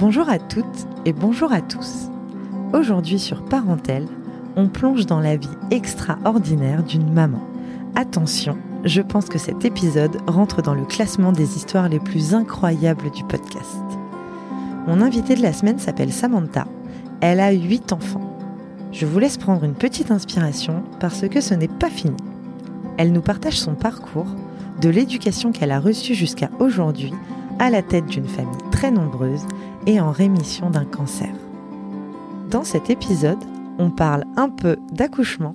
Bonjour à toutes et bonjour à tous. Aujourd'hui sur Parentèle, on plonge dans la vie extraordinaire d'une maman. Attention, je pense que cet épisode rentre dans le classement des histoires les plus incroyables du podcast. Mon invitée de la semaine s'appelle Samantha. Elle a 8 enfants. Je vous laisse prendre une petite inspiration parce que ce n'est pas fini. Elle nous partage son parcours, de l'éducation qu'elle a reçue jusqu'à aujourd'hui, à la tête d'une famille très nombreuse et en rémission d'un cancer. Dans cet épisode, on parle un peu d'accouchement,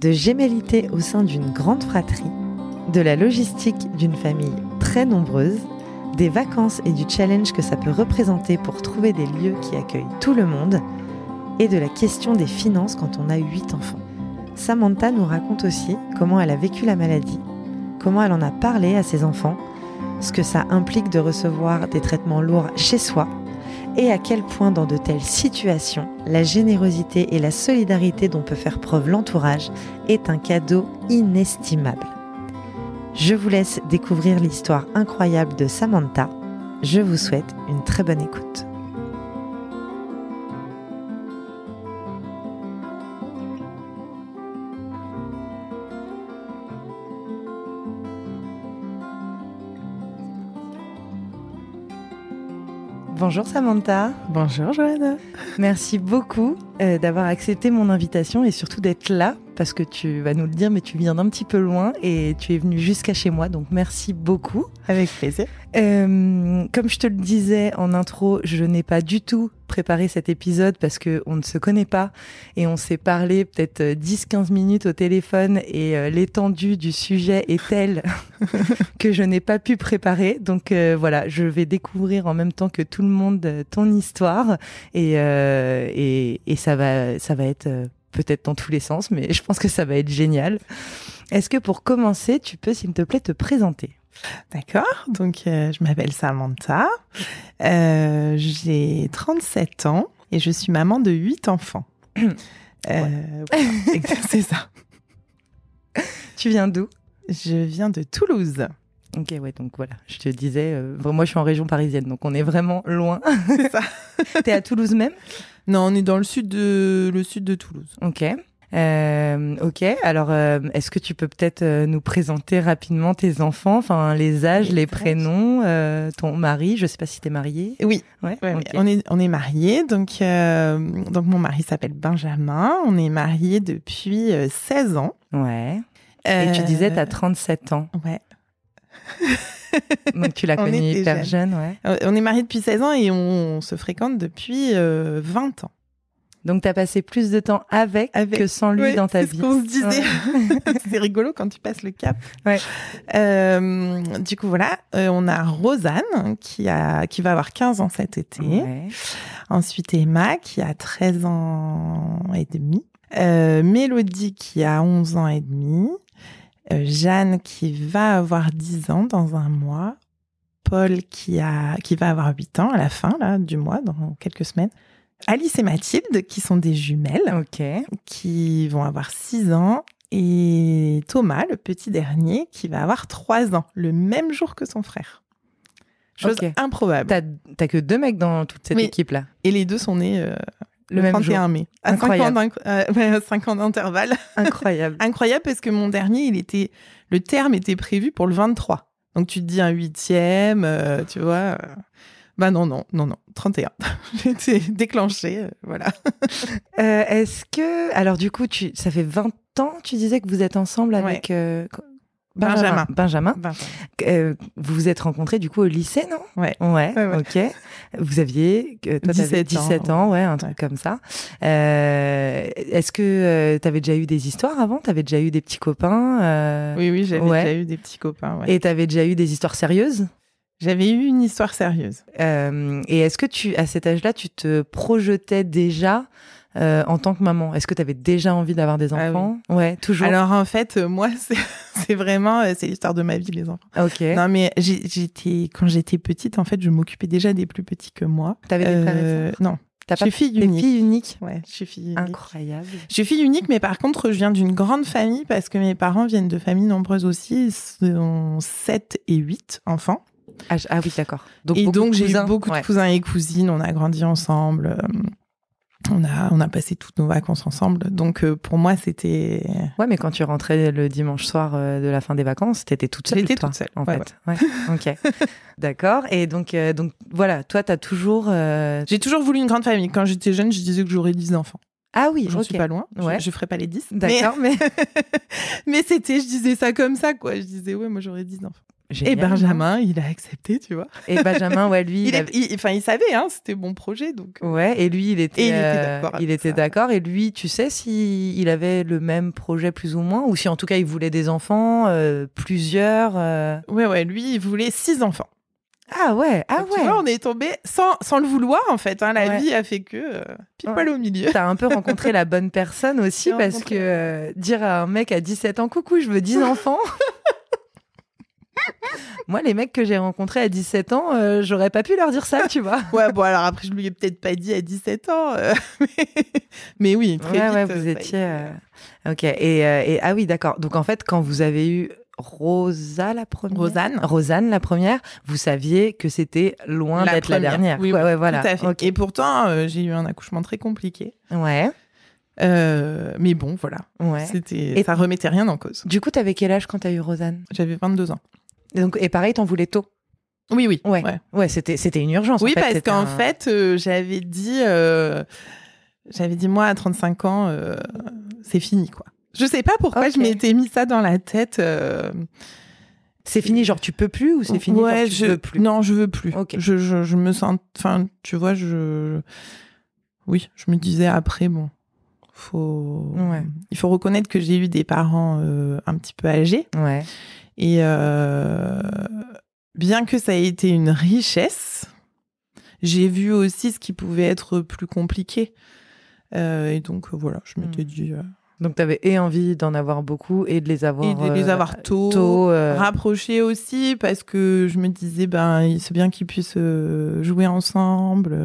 de gémellité au sein d'une grande fratrie, de la logistique d'une famille très nombreuse, des vacances et du challenge que ça peut représenter pour trouver des lieux qui accueillent tout le monde, et de la question des finances quand on a 8 enfants. Samantha nous raconte aussi comment elle a vécu la maladie, comment elle en a parlé à ses enfants, ce que ça implique de recevoir des traitements lourds chez soi, et à quel point dans de telles situations, la générosité et la solidarité dont peut faire preuve l'entourage est un cadeau inestimable. Je vous laisse découvrir l'histoire incroyable de Samantha. Je vous souhaite une très bonne écoute. Bonjour Samantha. Bonjour Joanna. Merci beaucoup euh, d'avoir accepté mon invitation et surtout d'être là parce que tu vas nous le dire, mais tu viens d'un petit peu loin et tu es venu jusqu'à chez moi, donc merci beaucoup. Avec plaisir. Euh, comme je te le disais en intro, je n'ai pas du tout préparé cet épisode parce que on ne se connaît pas et on s'est parlé peut-être 10-15 minutes au téléphone et euh, l'étendue du sujet est telle que je n'ai pas pu préparer. Donc euh, voilà, je vais découvrir en même temps que tout le monde ton histoire et, et, et ça va ça va être peut-être dans tous les sens, mais je pense que ça va être génial. Est-ce que pour commencer, tu peux, s'il te plaît, te présenter? D'accord, donc euh, je m'appelle Samantha, euh, j'ai 37 ans et je suis maman de 8 enfants. euh, C'est ça. Tu viens d'où? Je viens de Toulouse. Ok, ouais, donc voilà, je te disais, moi je suis en région parisienne, donc on est vraiment loin. C'est ça. T'es à Toulouse même? Non, on est dans le sud de, le sud de Toulouse. Ok. Euh, ok, alors euh, est-ce que tu peux peut-être euh, nous présenter rapidement tes enfants, enfin les âges, les, les prénoms, euh, ton mari, je sais pas si tu es mariée. Oui, ouais, ouais okay. on est on est mariés, donc donc mon mari s'appelle Benjamin, on est mariés depuis 16 ans. Ouais. Et tu disais tu as 37 ans. Ouais. Donc tu l'as connu hyper jeune. jeune, ouais. On est mariés depuis 16 ans et on se fréquente depuis euh, 20 ans. Donc tu as passé plus de temps avec, avec... que sans lui ouais, dans ta c'est vie. Ce qu'on se disait. Ouais. c'est rigolo quand tu passes le cap. Ouais. Euh, du coup voilà, euh, on a Rosanne qui a qui va avoir 15 ans cet été. Ensuite Emma qui a 13 ans et demi. Euh, Mélodie qui a 11 ans et demi. Euh, Jeanne qui va avoir 10 ans dans un mois, Paul qui a qui va avoir 8 ans à la fin là du mois dans quelques semaines. Alice et Mathilde qui sont des jumelles OK, qui vont avoir 6 ans et Thomas le petit dernier qui va avoir 3 ans le même jour que son frère. Chose okay. improbable. T'as, que deux mecs dans toute cette Mais, équipe là. Et les deux sont nés euh, le, le même 31 jour. mai. À Incroyable. 5 ans, euh, 5 ans d'intervalle. Incroyable. Incroyable parce que mon dernier, il était, le terme était prévu pour le 23. Donc tu te dis un huitième, euh, tu vois. Euh... Bah non, non, non, non, 31. J'étais déclenchée, euh, voilà. Euh, est-ce que, alors du coup, tu, ça fait 20 ans, tu disais que vous êtes ensemble avec ouais. Benjamin. Benjamin. Benjamin. Euh, vous vous êtes rencontrés du coup au lycée, non? Ouais. ouais. Ouais, ouais. Ok. Vous aviez, toi, 17, 17 ans, ans, ouais, un truc comme ça. Euh, Est-ce que euh, tu avais déjà eu des histoires avant? Tu avais déjà eu des petits copains euh... Oui, oui, j'avais déjà eu des petits copains. Et tu avais déjà eu des histoires sérieuses? J'avais eu une histoire sérieuse. Euh, et est-ce que tu, à cet âge-là, tu te projetais déjà euh, en tant que maman? Est-ce que tu avais déjà envie d'avoir des enfants ah oui. Ouais, toujours. Alors en fait, euh, moi, c'est vraiment euh, c'est l'histoire de ma vie les enfants. Ok. Non mais j'étais quand j'étais petite, en fait, je m'occupais déjà des plus petits que moi. T'avais des frères et sœurs? Non. T'as je suis fille unique. fille unique. Ouais, je suis fille unique. Incroyable. Je suis fille unique, mais par contre, je viens d'une grande famille parce que mes parents viennent de familles nombreuses aussi. Ils sont 7 et 8 enfants. Ah, ah oui, d'accord. et donc j'ai eu beaucoup Ouais. de cousins et cousines. On a grandi ensemble. euh, On a, on a passé toutes nos vacances ensemble. Donc euh, pour moi, c'était. Ouais, mais quand tu rentrais le dimanche soir euh, de la fin des vacances, t'étais toute seule. J'étais toute seule, En ouais, fait. Ouais. ok. D'accord. Et donc, euh, donc voilà, toi, t'as toujours. J'ai toujours voulu une grande famille. Quand j'étais jeune, je disais que j'aurais 10 enfants. Ah oui, J'en ok. suis pas loin. Je- Ouais. Je, ferai pas les 10. Mais, D'accord, mais. mais c'était, je disais ça comme ça, quoi. Je disais, ouais, moi j'aurais 10 enfants. Et Benjamin, il a accepté, tu vois. Et Benjamin, ouais, lui, Il, il, est- avait- il- enfin, il savait, hein, c'était mon projet, donc. euh, Ouais, et lui, il était, Et il était euh, d'accord avec il était ça. d'accord. Et lui, tu sais si il avait le même projet plus ou moins, ou si en tout cas il voulait des enfants, euh, plusieurs. euh. Ouais, ouais, lui, il voulait 6 enfants. Ah ouais, ah Donc, tu ouais. vois, on est tombé sans, sans le vouloir, en fait. hein. La Ouais. vie a fait que euh, pile Ouais. poil au milieu. T'as un peu rencontré la bonne personne aussi parce rencontré- que euh, dire à un mec à 17 ans, coucou, je veux 10 enfants. Moi, les mecs que j'ai rencontrés à 17 ans, euh, j'aurais pas pu leur dire ça, tu vois. Ouais, bon, alors après, je lui ai peut-être pas dit à 17 ans. euh, mais... mais oui, très ouais, vite. ouais, euh, vous a étiez. euh, Ok. Et, euh, et- ah oui, d'accord. Donc en fait, quand vous avez eu Rosa la première, Rosanne. Rosanne la première, vous saviez que c'était loin d'être la dernière. Oui, ouais, oui, ouais, voilà. Tout à fait. Et pourtant, euh, j'ai eu un accouchement très compliqué. Ouais, Euh, mais bon, voilà. ouais. C'était, Et- ça remettait rien en cause. Du coup, t'avais quel âge quand t'as eu Rosanne? J'avais 22 ans. Et, donc, et pareil, t'en voulais tôt. Oui, oui. Ouais. ouais. Ouais, c'était c'était une urgence. en Oui, fait. parce qu'en un- fait, euh, j'avais dit, euh, j'avais dit moi à 35 ans, euh, c'est fini quoi. Je sais pas pourquoi je m'étais mis ça dans la tête. c'est fini, genre tu peux plus ou c'est fini, ouais, genre, tu je veux plus? non, je veux plus. Je, je, je me sens, enfin, tu vois, je, oui, je me disais après bon, faut, Ouais. il faut reconnaître que j'ai eu des parents un petit peu âgés Ouais. Et euh, bien que ça ait été une richesse, j'ai vu aussi ce qui pouvait être plus compliqué. Euh, et donc euh, voilà, je m'étais Hmm. dit euh, Donc t'avais et envie d'en avoir beaucoup et de les avoir. et de les avoir tôt, tôt, rapprochés aussi parce que je me disais ben c'est bien qu'ils puissent jouer ensemble,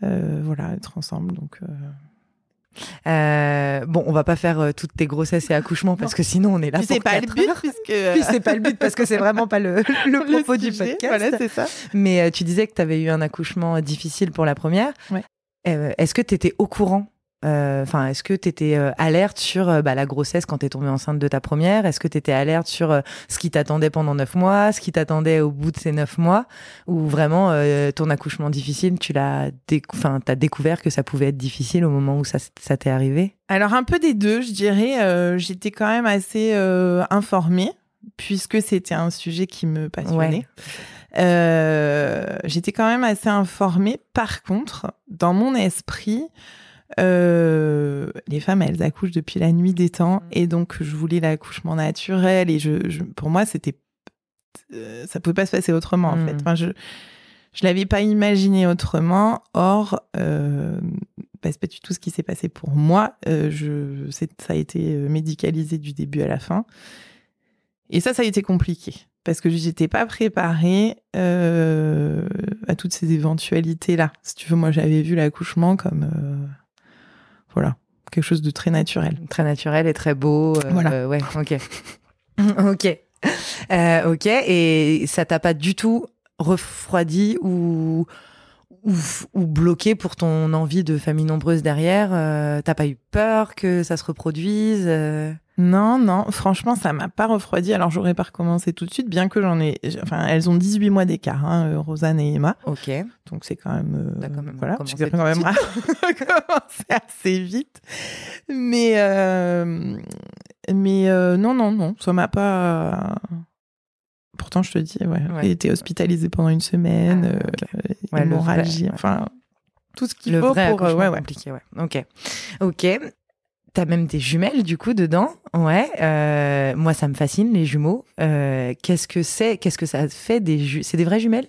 voilà, être ensemble. Donc euh, bon, on va pas faire euh, toutes tes grossesses et accouchements parce que sinon on est là puis pour c'est pas le but puisque euh, Puis c'est pas le but parce que c'est vraiment pas le, le le propos du podcast. Voilà, c'est ça. Mais euh, tu disais que tu avais eu un accouchement difficile pour la première. Ouais. Est-ce que tu étais au courant euh, Enfin, est-ce que tu étais alerte sur euh, bah, la grossesse quand tu es tombée enceinte de ta première? Est-ce que tu étais alerte sur euh, ce qui t'attendait pendant neuf mois, ce qui t'attendait au bout de ces neuf mois? Ou vraiment euh, ton accouchement difficile, tu l'as décou- t'as découvert que ça pouvait être difficile au moment où ça, t'est arrivé? Alors un peu des deux, je dirais. euh, J'étais quand même assez euh, informée puisque c'était un sujet qui me passionnait. Euh, J'étais quand même assez informée. Par contre, dans mon esprit, euh, les femmes, elles accouchent depuis la nuit des temps, Mm. et donc je voulais l'accouchement naturel. Et je, je- pour moi, c'était, euh, ça pouvait pas se passer autrement en Mm. fait. Enfin, je, je l'avais pas imaginé autrement. Or, euh, bah, c'est pas du tout ce qui s'est passé pour moi. Euh, je, ça a été euh, médicalisé du début à la fin. Et ça, ça a été compliqué parce que j'étais pas préparée euh, à toutes ces éventualités-là. Si tu veux, moi, j'avais vu l'accouchement comme euh, voilà quelque chose de très naturel. Très naturel et très beau. euh, Voilà. euh, ouais, ok. ok. Euh, ok. Et ça t'a pas du tout refroidi ou, ou, ou bloqué pour ton envie de famille nombreuse derrière euh, T'as pas eu peur que ça se reproduise euh? Non, non, franchement, ça m'a pas refroidi. Alors, j'aurais pas recommencé tout de suite, bien que j'en ai. Enfin, elles ont 18 mois d'écart, hein, euh, Rosanne et Emma. Ok. Donc, c'est quand même. euh, quand même voilà, j'ai quand même recommencé assez vite. Mais. euh, mais euh, non, non, non, ça m'a pas. Pourtant, je te dis, ouais, Ouais. été hospitalisée pendant une semaine, Ah, euh, ok. Ouais, hémorragie, vrai, enfin, tout ce qu'il Le faut vrai pour. euh, ouais, ouais. compliqué, ouais. Ok. Ok. T'as même des jumelles du coup dedans, ouais. euh, moi, ça me fascine les jumeaux. Euh, qu'est-ce que c'est? Qu'est-ce que ça fait des ju C'est des vraies jumelles?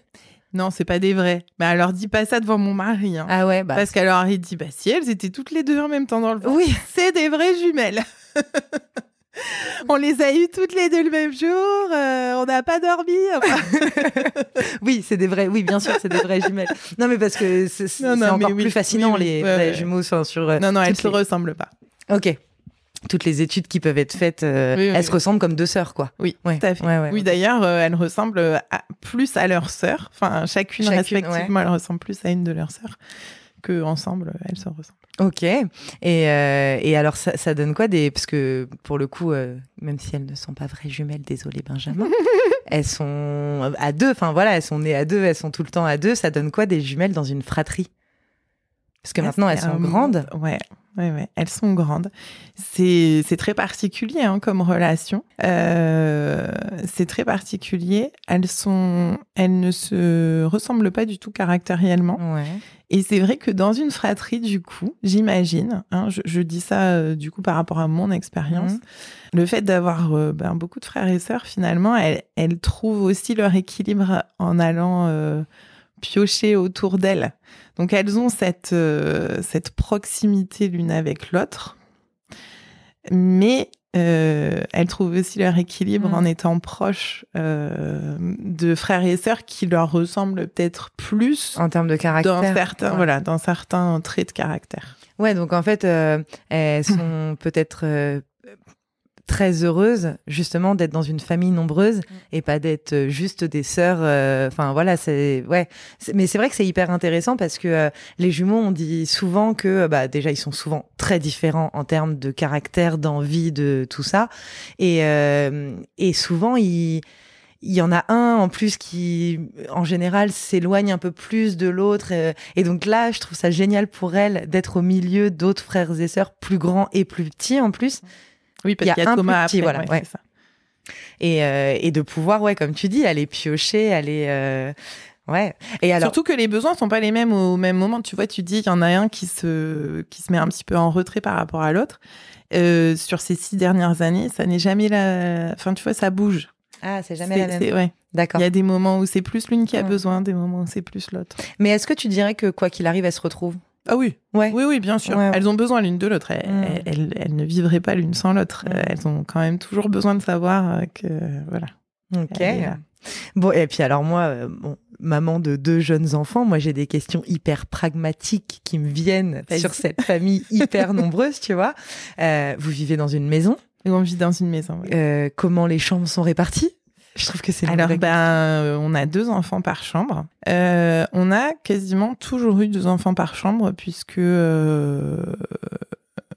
Non, c'est pas des vrais. Mais alors, dis pas ça devant mon mari. Hein. Ah ouais, bah Parce qu'alors, il dit, bah si, elles étaient toutes les deux en même temps dans le ventre. oui. C'est des vraies jumelles. on les a eues toutes les deux le même jour. euh, on n'a pas dormi. enfin. Oui, c'est des vrais. Oui, bien sûr, c'est des vraies jumelles. Non, mais parce que c'est encore oui, plus fascinant oui, oui, les vrais ouais. jumeaux enfin, sur. non, non, elles toutes se les- ressemblent pas. Ok. toutes les études qui peuvent être faites, euh, elles se ressemblent comme deux sœurs, quoi. Oui, Ouais, tout à fait. ouais, ouais, oui, d'ailleurs, euh, elles ressemblent à- plus à leur sœur. Enfin, chacune, Chacune, respectivement, elles ressemblent plus à une de leurs sœurs que ensemble, elles se ressemblent. Ok. Et, euh, et alors, ça, ça donne quoi des. Parce que pour le coup, euh, même si elles ne sont pas vraies jumelles, désolé Benjamin, elles sont à deux. Enfin voilà, elles sont nées à deux, elles sont tout le temps à deux. Ça donne quoi des jumelles dans une fratrie? Parce que Ah, maintenant, elles sont un grandes. Ouais, ouais, ouais. Elles sont grandes. C'est très particulier hein, comme relation. Euh, c'est très particulier. Elles sont, elles ne se ressemblent pas du tout caractériellement. Ouais. Et c'est vrai que dans une fratrie, du coup, j'imagine, hein, je, je dis ça euh, du coup par rapport à mon expérience, Mhm. le fait d'avoir euh, ben, beaucoup de frères et sœurs, finalement, elles, elles trouvent aussi leur équilibre en allant piocher autour d'elles. Donc elles ont cette, euh, cette proximité l'une avec l'autre, mais euh, elles trouvent aussi leur équilibre Mhm. en étant proches euh, de frères et sœurs qui leur ressemblent peut-être plus En termes de caractère. dans certains, Ouais. voilà, dans certains traits de caractère. Ouais, donc en fait, elles sont peut-être très heureuses justement d'être dans une famille nombreuse et pas d'être euh, juste des sœurs. euh, Enfin voilà, c'est ouais. Mais c'est vrai que c'est hyper intéressant parce que euh, les jumeaux, on dit souvent que bah déjà ils sont souvent très différents en termes de caractère, d'envie, de tout ça, et euh, et souvent ils il y en a un en plus qui, en général, s'éloigne un peu plus de l'autre. Et donc là, je trouve ça génial pour elle d'être au milieu d'autres frères et sœurs plus grands et plus petits en plus. Oui, parce Il y a qu'il y a un Thomas petit, après, voilà, ouais, ça. Et, euh, et de pouvoir, ouais, comme tu dis, aller piocher, aller. euh, Ouais. Et alors. Surtout que les besoins sont pas les mêmes au même moment. Tu vois, tu dis qu'il y en a un qui se, qui se met un petit peu en retrait par rapport à l'autre. Euh, sur ces six dernières années, ça n'est jamais la. Enfin, tu vois, ça bouge. Ah, c'est jamais la même. ouais. D'accord. Il y a des moments où c'est plus l'une qui a Ouais. besoin, des moments où c'est plus l'autre. Mais est-ce que tu dirais que quoi qu'il arrive, elles se retrouvent Ah oui, Ouais. oui, oui, bien sûr. Ouais, ouais. Elles ont besoin l'une de l'autre. Elles, Mm. elles- elles- elles ne vivraient pas l'une sans l'autre. Mm. Euh, Elles ont quand même toujours besoin de savoir euh, que voilà. Ok. Bon, et puis alors moi, euh, bon, maman de deux jeunes enfants, moi j'ai des questions hyper pragmatiques qui me viennent sur cette famille hyper nombreuse, tu vois. Euh, vous vivez dans une maison? Et on vit dans une maison. ouais. Euh, comment les chambres sont réparties? Je trouve que c'est Alors, ben, euh, on a deux enfants par chambre. Euh, on a quasiment toujours eu deux enfants par chambre, puisque euh,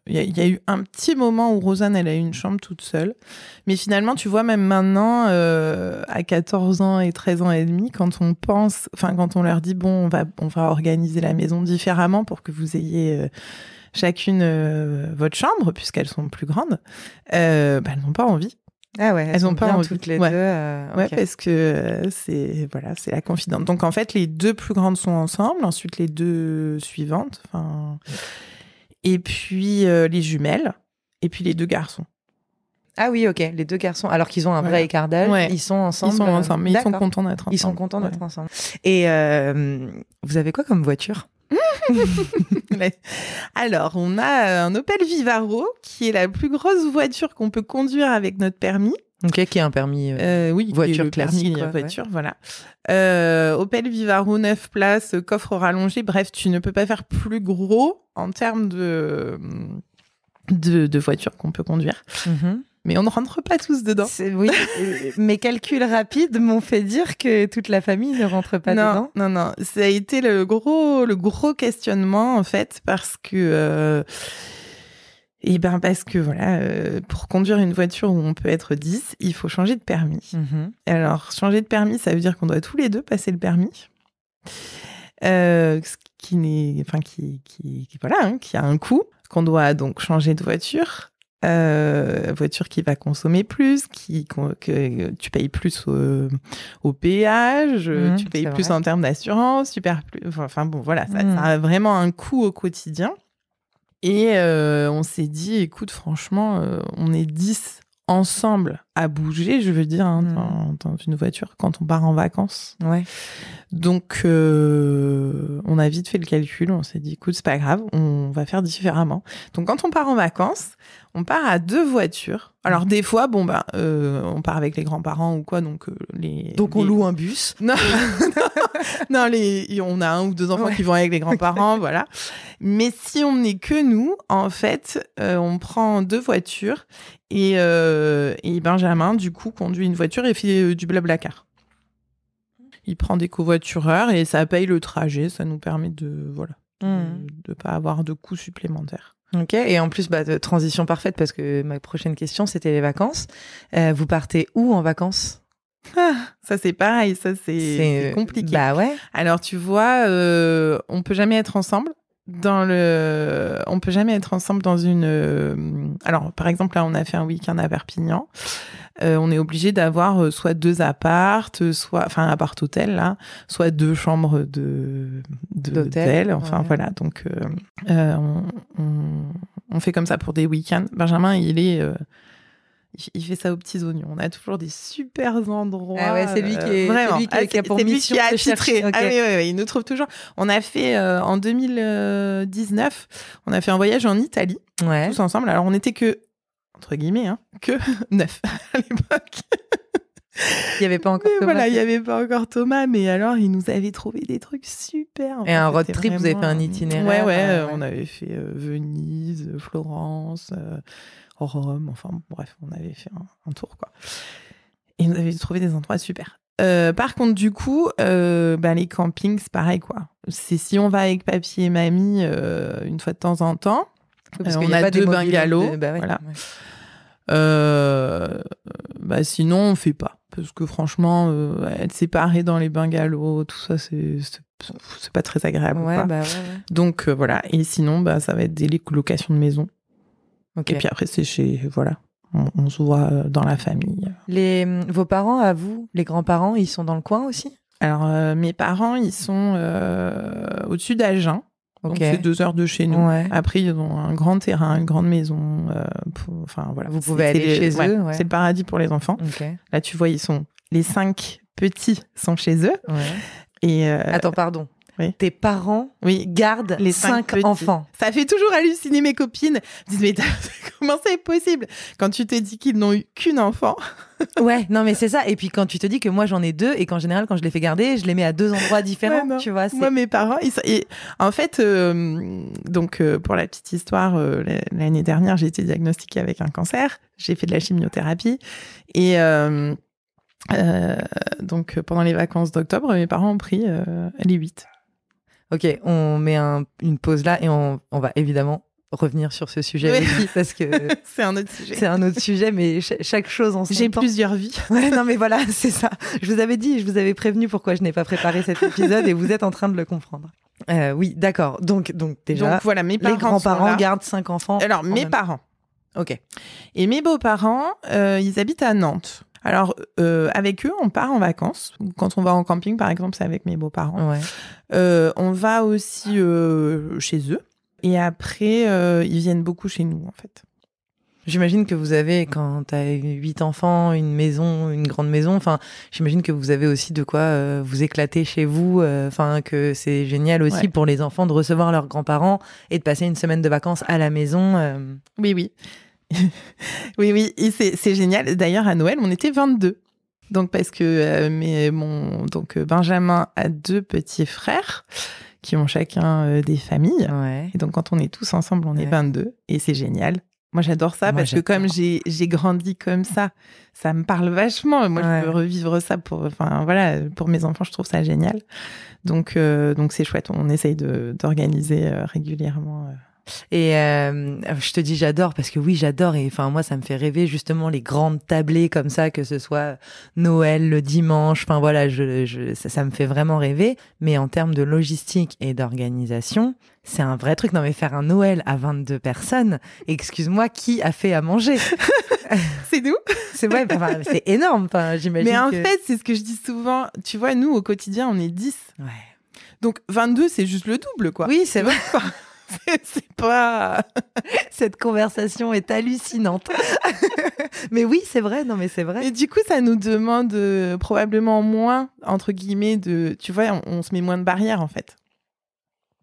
il y, a- il y a eu un petit moment où Rosanne, elle a eu une chambre toute seule. Mais finalement, tu vois, même maintenant, euh, à 14 ans et 13 ans et demi, quand on pense, enfin, quand on leur dit, bon, on va, on va organiser la maison différemment pour que vous ayez euh, chacune euh, votre chambre, puisqu'elles sont plus grandes, euh, ben, elles n'ont pas envie. Ah ouais, elles, elles sont ont pas envie. toutes les Ouais. deux. euh, Ouais, parce que euh, c'est voilà, c'est la confidente. Donc en fait, les deux plus grandes sont ensemble, ensuite les deux suivantes, enfin, et puis euh, les jumelles, et puis les deux garçons. Ah oui, ok. Les deux garçons, alors qu'ils ont un vrai Voilà. écart d'âge, Ouais. ils sont ensemble. ils sont euh, ensemble, mais ils sont contents d'être ensemble. Ils sont contents d'être ensemble. Et vous avez quoi comme voiture? Alors, on a euh, un Opel Vivaro qui est la plus grosse voiture qu'on peut conduire avec notre permis. Ok, qui a un permis. euh, Euh, oui, Voiture permis classique, quoi, voiture, voilà. Euh, Opel Vivaro 9 places, coffre rallongé. Bref, tu ne peux pas faire plus gros en termes de de, de voiture qu'on peut conduire. mhm. Mais on ne rentre pas tous dedans. Oui, mes calculs rapides m'ont fait dire que toute la famille ne rentre pas non, dedans. non, non. Ça a été le gros, le gros questionnement en fait parce que. euh, eh ben parce que voilà, euh, pour conduire une voiture où on peut être 10, il faut changer de permis. Mhm. Alors, changer de permis, ça veut dire qu'on doit tous les deux passer le permis. Euh, ce qui n'est, enfin, qui, qui, qui- voilà, hein, qui a un coût, qu'on doit donc changer de voiture. Euh, voiture qui va consommer plus, qui que tu payes plus au, au péage, Mhm, tu payes plus vrai. en termes d'assurance, tu perds plus. Enfin bon, voilà, ça, ça a vraiment un coût au quotidien. Et euh, on s'est dit, écoute, franchement, euh, on est 10 ensemble à bouger, je veux dire, hein, Mhm. dans, dans une voiture quand on part en vacances. Ouais. Donc, euh, on a vite fait le calcul. On s'est dit, écoute, c'est pas grave, on va faire différemment. Donc, quand on part en vacances, on part à deux voitures. Alors, des fois, bon, bah, euh, on part avec les grands-parents ou quoi, donc euh, les. Donc on loue un bus. Non, non, les, on a un ou deux enfants Ouais. qui vont avec les grands-parents, voilà. Mais si on n'est que nous, en fait, on prend deux voitures et, et Benjamin, du coup, conduit une voiture et fait euh, du blablacar. Il prend des covoitureurs et ça paye le trajet. Ça nous permet de voilà Hmm. de ne pas avoir de coûts supplémentaires. Ok, et en plus, bah, transition parfaite parce que ma prochaine question, c'était les vacances. Euh, vous partez où en vacances? Ça c'est pareil, ça c'est c'est compliqué. Bah ouais. Alors tu vois, euh, on peut jamais être ensemble dans le, on peut jamais être ensemble dans une. euh, Alors par exemple là, on a fait un week-end à Perpignan. Euh, on est obligé d'avoir euh, soit deux appartes, soit enfin un appart hôtel là, soit deux chambres de D'hôtel. Enfin ouais. voilà, donc euh, euh, on, on, on fait comme ça pour des week-ends. Benjamin, il est euh, il- fait ça aux petits oignons. On a toujours des super endroits. Ah ouais, c'est lui qui euh, est- c'est vraiment. lui qui- Ah, qui a pour c'est lui mission qui a de attitré. chercher, ok. Ah oui, oui, oui, il nous trouve toujours. On a fait euh, en 2019, on a fait un voyage en Italie Ouais. tous ensemble. Alors on était que entre guillemets, hein, que neuf à l'époque. Il n'y avait pas encore Mais Thomas. voilà, il y avait pas encore Thomas, mais alors il nous avait trouvé des trucs super. Et un road trip, vous avez fait un itinéraire, Ouais, ouais, euh, euh, ouais. on avait fait euh, Venise, euh, Florence, Rome, enfin bref, on avait fait un, un tour quoi. Et nous avait trouvé des endroits super. Euh, par contre, du coup, euh, bah, les campings, c'est pareil quoi. C'est si on va avec papy et mamie euh, une fois de temps en temps. Oui, parce Euh, on a deux bungalows, de- bah ouais, voilà. ouais. Bah sinon on fait pas parce que franchement être séparés dans les bungalows tout ça c'est pas très agréable Ouais, bah donc voilà et sinon bah ça va être des locations de maison Ok. et puis après c'est chez voilà on, on se voit euh, dans la famille Les, vos parents, à vous, les grands-parents, ils sont dans le coin aussi? Alors euh, mes parents ils sont euh, au-dessus d'Agen donc Ok. c'est deux heures de chez nous Ouais. Après, ils ont un grand terrain, une grande maison. euh, pour- enfin, voilà. Vous pouvez aller les- chez ouais, eux, ouais. C'est le paradis pour les enfants. Là, tu vois, ils sont les cinq petits sont chez eux. Ouais. Et Attends, pardon. Oui. Tes parents oui, gardent les cinq enfants. ça fait toujours halluciner mes copines. Me disent mais comment c'est possible? Quand tu te dis qu'ils n'ont eu qu'une enfant Ouais, non mais c'est ça. Et puis quand tu te dis que moi j'en ai deux et qu'en général quand je les fais garder, je les mets à deux endroits différents, Ouais, tu vois. Moi, mes parents, ils sont- et en fait, euh, donc euh, pour la petite histoire, euh, l'année dernière, j'ai été diagnostiquée avec un cancer. J'ai fait de la chimiothérapie et euh, donc pendant les vacances d'octobre, mes parents ont pris euh, les huit. Ok, on met un- une pause là et on, on va évidemment revenir sur ce sujet Oui. avec lui parce que C'est un autre sujet. c'est un autre sujet, mais cha- chaque chose en son J'ai plusieurs vies. Ouais, non mais voilà, c'est ça. Je vous avais dit, je vous avais prévenu pourquoi je n'ai pas préparé cet épisode et vous êtes en train de le comprendre. Euh, oui, d'accord. Donc, donc déjà, Donc voilà, mes parents les grands-parents gardent cinq enfants. Alors mes parents. Ok. Et mes beaux-parents, euh, ils habitent à Nantes. Alors, euh, avec eux, on part en vacances. Quand on va en camping, par exemple, c'est avec mes beaux-parents. Ouais. Euh, on va aussi euh, chez eux. Et après, ils viennent beaucoup chez nous, en fait. J'imagine que vous avez, quand tu as huit enfants, une maison, une grande maison, enfin, j'imagine que vous avez aussi de quoi euh, vous éclater chez vous, euh, enfin, que c'est génial aussi Ouais. pour les enfants de recevoir leurs grands-parents et de passer une semaine de vacances à la maison. euh. Oui, oui. oui, oui. C'est génial. D'ailleurs, à Noël, on était 22. Donc, parce que euh, mes- mon, donc, euh, Benjamin a deux petits frères qui ont chacun euh, des familles. Ouais. Et donc, quand on est tous ensemble, on est Ouais. 22. Et c'est génial. Moi, j'adore ça Moi, parce que comme j'ai j'ai grandi comme ça, ça me parle vachement. Moi, Ouais. je veux revivre ça pour, enfin, voilà, pour mes enfants, je trouve ça génial. Donc, euh, donc c'est chouette. On essaye de d'organiser régulièrement. Et euh, je te dis j'adore parce que oui j'adore et enfin moi ça me fait rêver justement les grandes tablées comme ça que ce soit Noël le dimanche enfin voilà je, je ça, ça me fait vraiment rêver mais en termes de logistique et d'organisation c'est un vrai truc non mais faire un Noël à 22 personnes excuse-moi qui a fait à manger? C'est nous. c'est vrai enfin, c'est énorme enfin j'imagine Mais en que- fait, c'est ce que je dis souvent. Tu vois, nous, au quotidien, on est 10. ouais. Donc, 22, c'est juste le double, quoi. oui c'est vrai C'est- pas. cette conversation est hallucinante mais oui c'est vrai non mais c'est vrai Et du coup, ça nous demande euh, probablement moins, entre guillemets, de. Tu vois, on, on se met moins de barrières, en fait.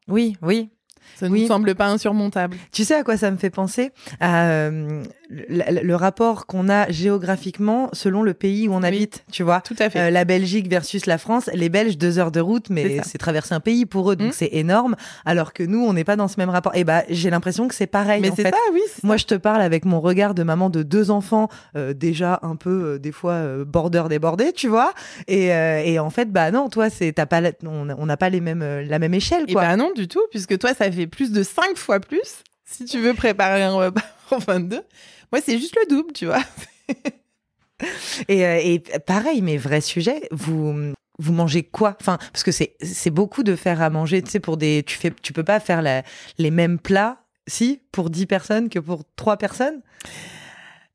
Oui, oui. Ça ne nous semble pas insurmontable. Tu sais à quoi ça me fait penser? À, euh, le, rapport qu'on a géographiquement selon le pays où on habite, tu vois. Tout à fait. Euh, la Belgique versus la France, les Belges deux heures de route, mais c'est traverser un pays pour eux, donc mmh. c'est énorme. Alors que nous, on n'est pas dans ce même rapport. Et eh bah, j'ai l'impression que c'est pareil. Mais c'est ça, oui. Moi, je te parle avec mon regard de maman de deux enfants, euh, déjà un peu des fois border débordé, tu vois. Et, et, en fait, bah non, toi, c'est pas, on n'a pas les mêmes, la même échelle, quoi. Et bah non du tout, puisque toi, ça fait plus de cinq fois plus si tu veux préparer un repas en 22. Moi, c'est juste le double, tu vois. et, euh, et, pareil, mais vrai sujet, vous vous mangez quoi? Enfin, parce que c'est c'est beaucoup de faire à manger. Tu sais, pour des, tu fais, tu peux pas faire la, les mêmes plats, si, pour 10 personnes que pour 3 personnes?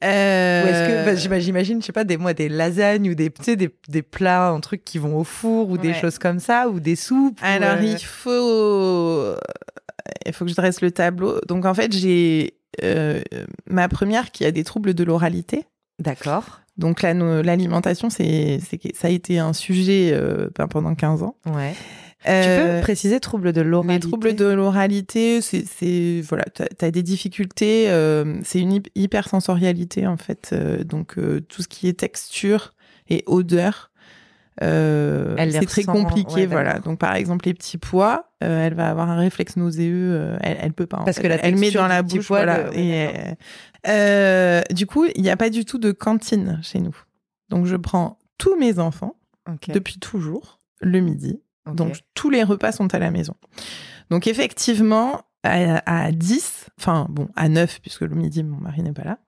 Euh... Ou est-ce que, bah, j'imagine, je sais pas, des, moi, des lasagnes ou des, tu sais, des, des plats, un truc qui vont au four ou des choses comme ça, ou des soupes. Alors, euh, il faut, il faut que je dresse le tableau. Donc, en fait, j'ai euh, ma première qui a des troubles de l'oralité. D'accord. Donc, l'alimentation, c'est, ça a été un sujet euh, ben, pendant 15 ans. Ouais. tu peux euh, préciser troubles de l'oralité? Les troubles de l'oralité, c'est voilà, tu as, des difficultés, c'est une hypersensorialité en fait, donc tout ce qui est texture et odeur, euh, c'est très compliqué, voilà. Donc par exemple les petits pois, euh, elle va avoir un réflexe nauséeux, euh, elle, elle peut pas. Parce que la elle met dans la bouche, voilà. et, du coup, il n'y a pas du tout de cantine chez nous. Donc je prends tous mes enfants depuis toujours le midi. Donc tous les repas sont à la maison. Donc effectivement, à, à 10, enfin bon, à 9, puisque le midi, mon mari n'est pas là,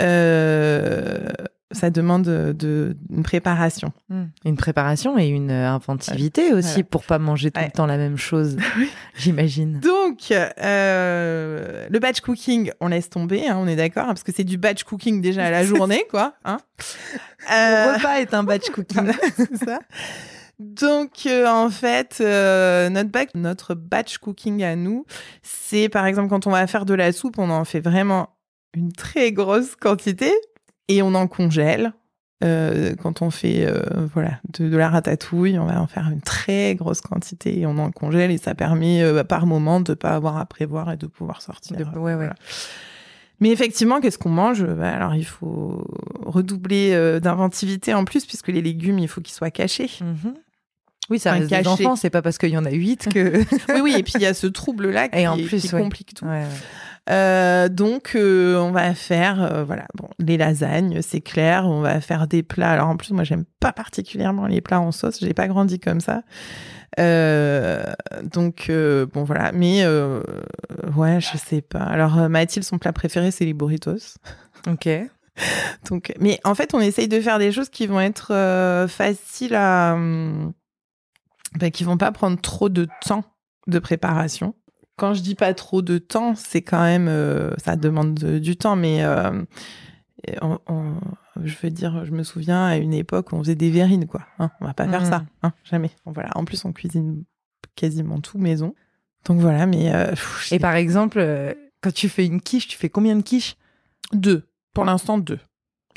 euh, ça demande de, une préparation. Hmm. Une préparation et une inventivité aussi pour pas manger tout le temps la même chose, j'imagine. Donc, euh, le batch cooking, on laisse tomber, hein, on est d'accord, hein, parce que c'est du batch cooking déjà à la journée, quoi. Hein. Le repas est un batch cooking. c'est ça. Donc, euh, en fait, euh, notre, batch, notre batch cooking à nous, c'est par exemple quand on va faire de la soupe, on en fait vraiment une très grosse quantité et on en congèle. Euh, quand on fait euh, voilà de, la ratatouille, on va en faire une très grosse quantité et on en congèle et ça permet euh, par moment de pas avoir à prévoir et de pouvoir sortir. ouais, ouais. Mais effectivement, qu'est-ce qu'on mange? Bah, Alors, il faut redoubler d'inventivité en plus, puisque les légumes, il faut qu'ils soient cachés. Mm-hmm. Oui, ça reste des enfants, c'est pas parce qu'il y en a huit que... oui, oui, et puis il y a ce trouble-là qui, en plus, qui complique tout. Ouais, euh, donc, euh, on va faire, euh, voilà, bon, les lasagnes, c'est clair. On va faire des plats. Alors, en plus, moi, j'aime pas particulièrement les plats en sauce. J'ai pas grandi comme ça. donc, bon, voilà. Mais, ouais, je sais pas. Alors, Mathilde, son plat préféré, c'est les burritos. Ok. donc, mais en fait, on essaye de faire des choses qui vont être faciles à. Ben, qui vont pas prendre trop de temps de préparation quand je dis pas trop de temps, c'est quand même, euh, ça demande du temps, mais euh, je veux dire, je me souviens à une époque où on faisait des verrines, quoi. Hein, on va pas faire ça, mmh. hein, jamais. voilà. En plus, on cuisine quasiment tout maison. Donc voilà, mais. Euh, Et par exemple, quand tu fais une quiche, tu fais combien de quiches? Deux. Pour l'instant, deux.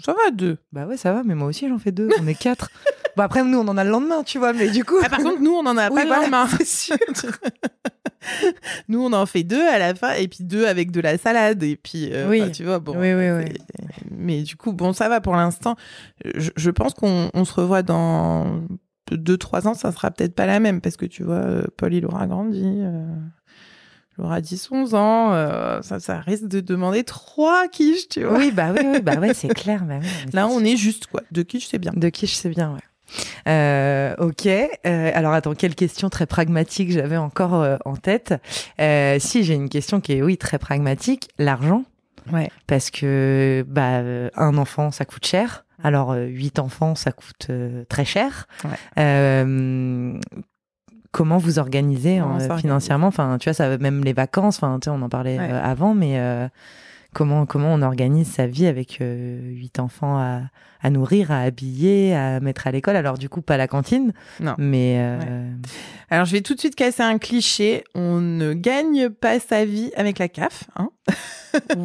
Ça va, deux. Bah ouais, ça va, mais moi aussi j'en fais deux. On est quatre. bon, après, nous, on en a le lendemain, tu vois, mais du coup. Ah, par contre, nous, on en a pas le lendemain. Sûr. nous, on en fait deux à la fin, et puis deux avec de la salade, et puis, euh, oui. tu vois, bon. Oui, oui, oui. Mais du coup, bon, ça va pour l'instant. Je, pense qu'on se revoit dans deux, trois ans, ça sera peut-être pas la même, parce que tu vois, euh, Paul, il aura grandi. Euh aura 10, 11 ans, euh, ça, ça risque de demander trois quiches, tu vois. Oui, bah oui, bah ouais, c'est clair. Bah Là, on est juste, quoi. Deux quiches, c'est bien. Deux quiches, c'est bien, ouais. Euh, ok. Euh, alors attends, quelle question très pragmatique j'avais encore euh, en tête euh, Si j'ai une question qui est oui très pragmatique, l'argent. Ouais. Parce que bah un enfant ça coûte cher. Alors huit enfants ça coûte très cher. Ouais comment vous organisez financièrement? Enfin, tu vois, ça même les vacances. Enfin, tu sais, on en parlait euh, avant, mais euh, comment comment on organise sa vie avec huit enfants à, à, nourrir, à habiller, à mettre à l'école Alors du coup, pas la cantine. Non. Mais alors, je vais tout de suite casser un cliché. On ne gagne pas sa vie avec la CAF. Hein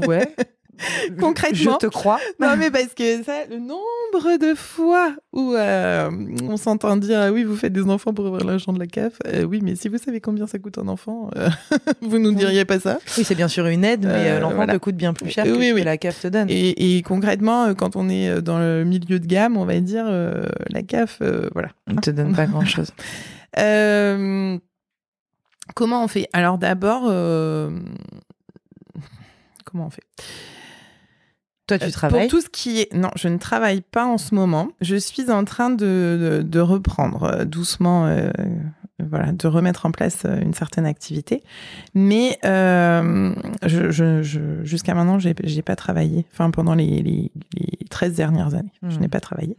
ouais. Concrètement. Je te crois. Non, mais parce que ça, le nombre de fois où euh, on s'entend dire ah oui, vous faites des enfants pour ouvrir l'argent de la CAF. Euh, oui, mais si vous savez combien ça coûte un enfant, euh, vous nous diriez pas ça. Oui, c'est bien sûr une aide, mais Euh, l'enfant voilà. te coûte bien plus cher que Oui, ce oui. que la CAF te donne. Et, et concrètement, euh, quand on est dans le milieu de gamme, on va dire euh, la CAF, euh, voilà. Il te donne pas grand-chose. Euh, comment on fait? Alors d'abord, euh, comment on fait? Toi, tu Euh, travailles Pour tout ce qui est... Non, je ne travaille pas en ce moment. Je suis en train de, de, de reprendre euh, doucement, euh, voilà, de remettre en place une certaine activité. Mais euh, je, je, je- jusqu'à maintenant, j'ai j'ai pas travaillé. Enfin, pendant les, les, les 13 dernières années, je Mhm. n'ai pas travaillé.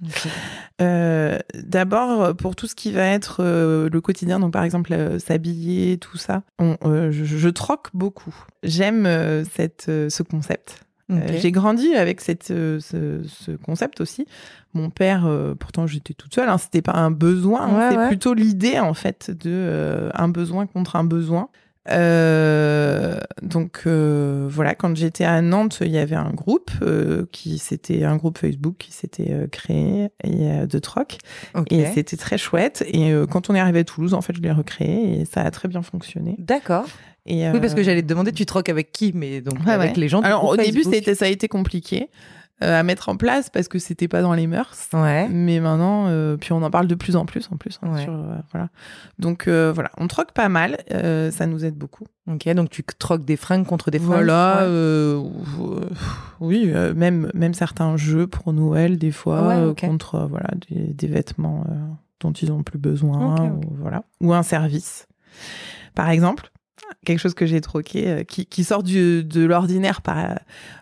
Euh, D'abord, pour tout ce qui va être le quotidien, donc par exemple s'habiller, tout ça, on, je, je troque beaucoup. J'aime cette, ce concept. Euh. J'ai grandi avec cette, euh, ce, ce concept aussi. Mon père, euh, pourtant j'étais toute seule, hein, c'était pas un besoin, hein, Ouais, ouais. plutôt l'idée en fait de euh, un besoin contre un besoin. Euh, donc voilà, quand j'étais à Nantes, il y avait un groupe qui c'était un groupe Facebook qui s'était créé et de troc et c'était très chouette. Et quand on est arrivé à Toulouse, en fait, je l'ai recréé et ça a très bien fonctionné. D'accord. Et, Oui, parce que euh, j'allais te demander, tu troques avec qui Mais donc Ouais, avec ouais. les gens Alors au début, ça a été compliqué euh, à mettre en place parce que c'était pas dans les mœurs. Ouais. Mais maintenant, euh, puis on en parle de plus en plus en plus. hein, Ouais. sur, euh, voilà. Donc euh, voilà, on troque pas mal, euh, ça nous aide beaucoup. Ok, donc tu troques des fringues contre des fringues. Voilà, oui, même même certains jeux pour Noël des fois contre voilà des, des vêtements euh, dont ils ont plus besoin, Ok, ok. Ou, voilà, ou un service, par exemple. Quelque chose que j'ai troqué, euh, qui, sort de l'ordinaire. Par,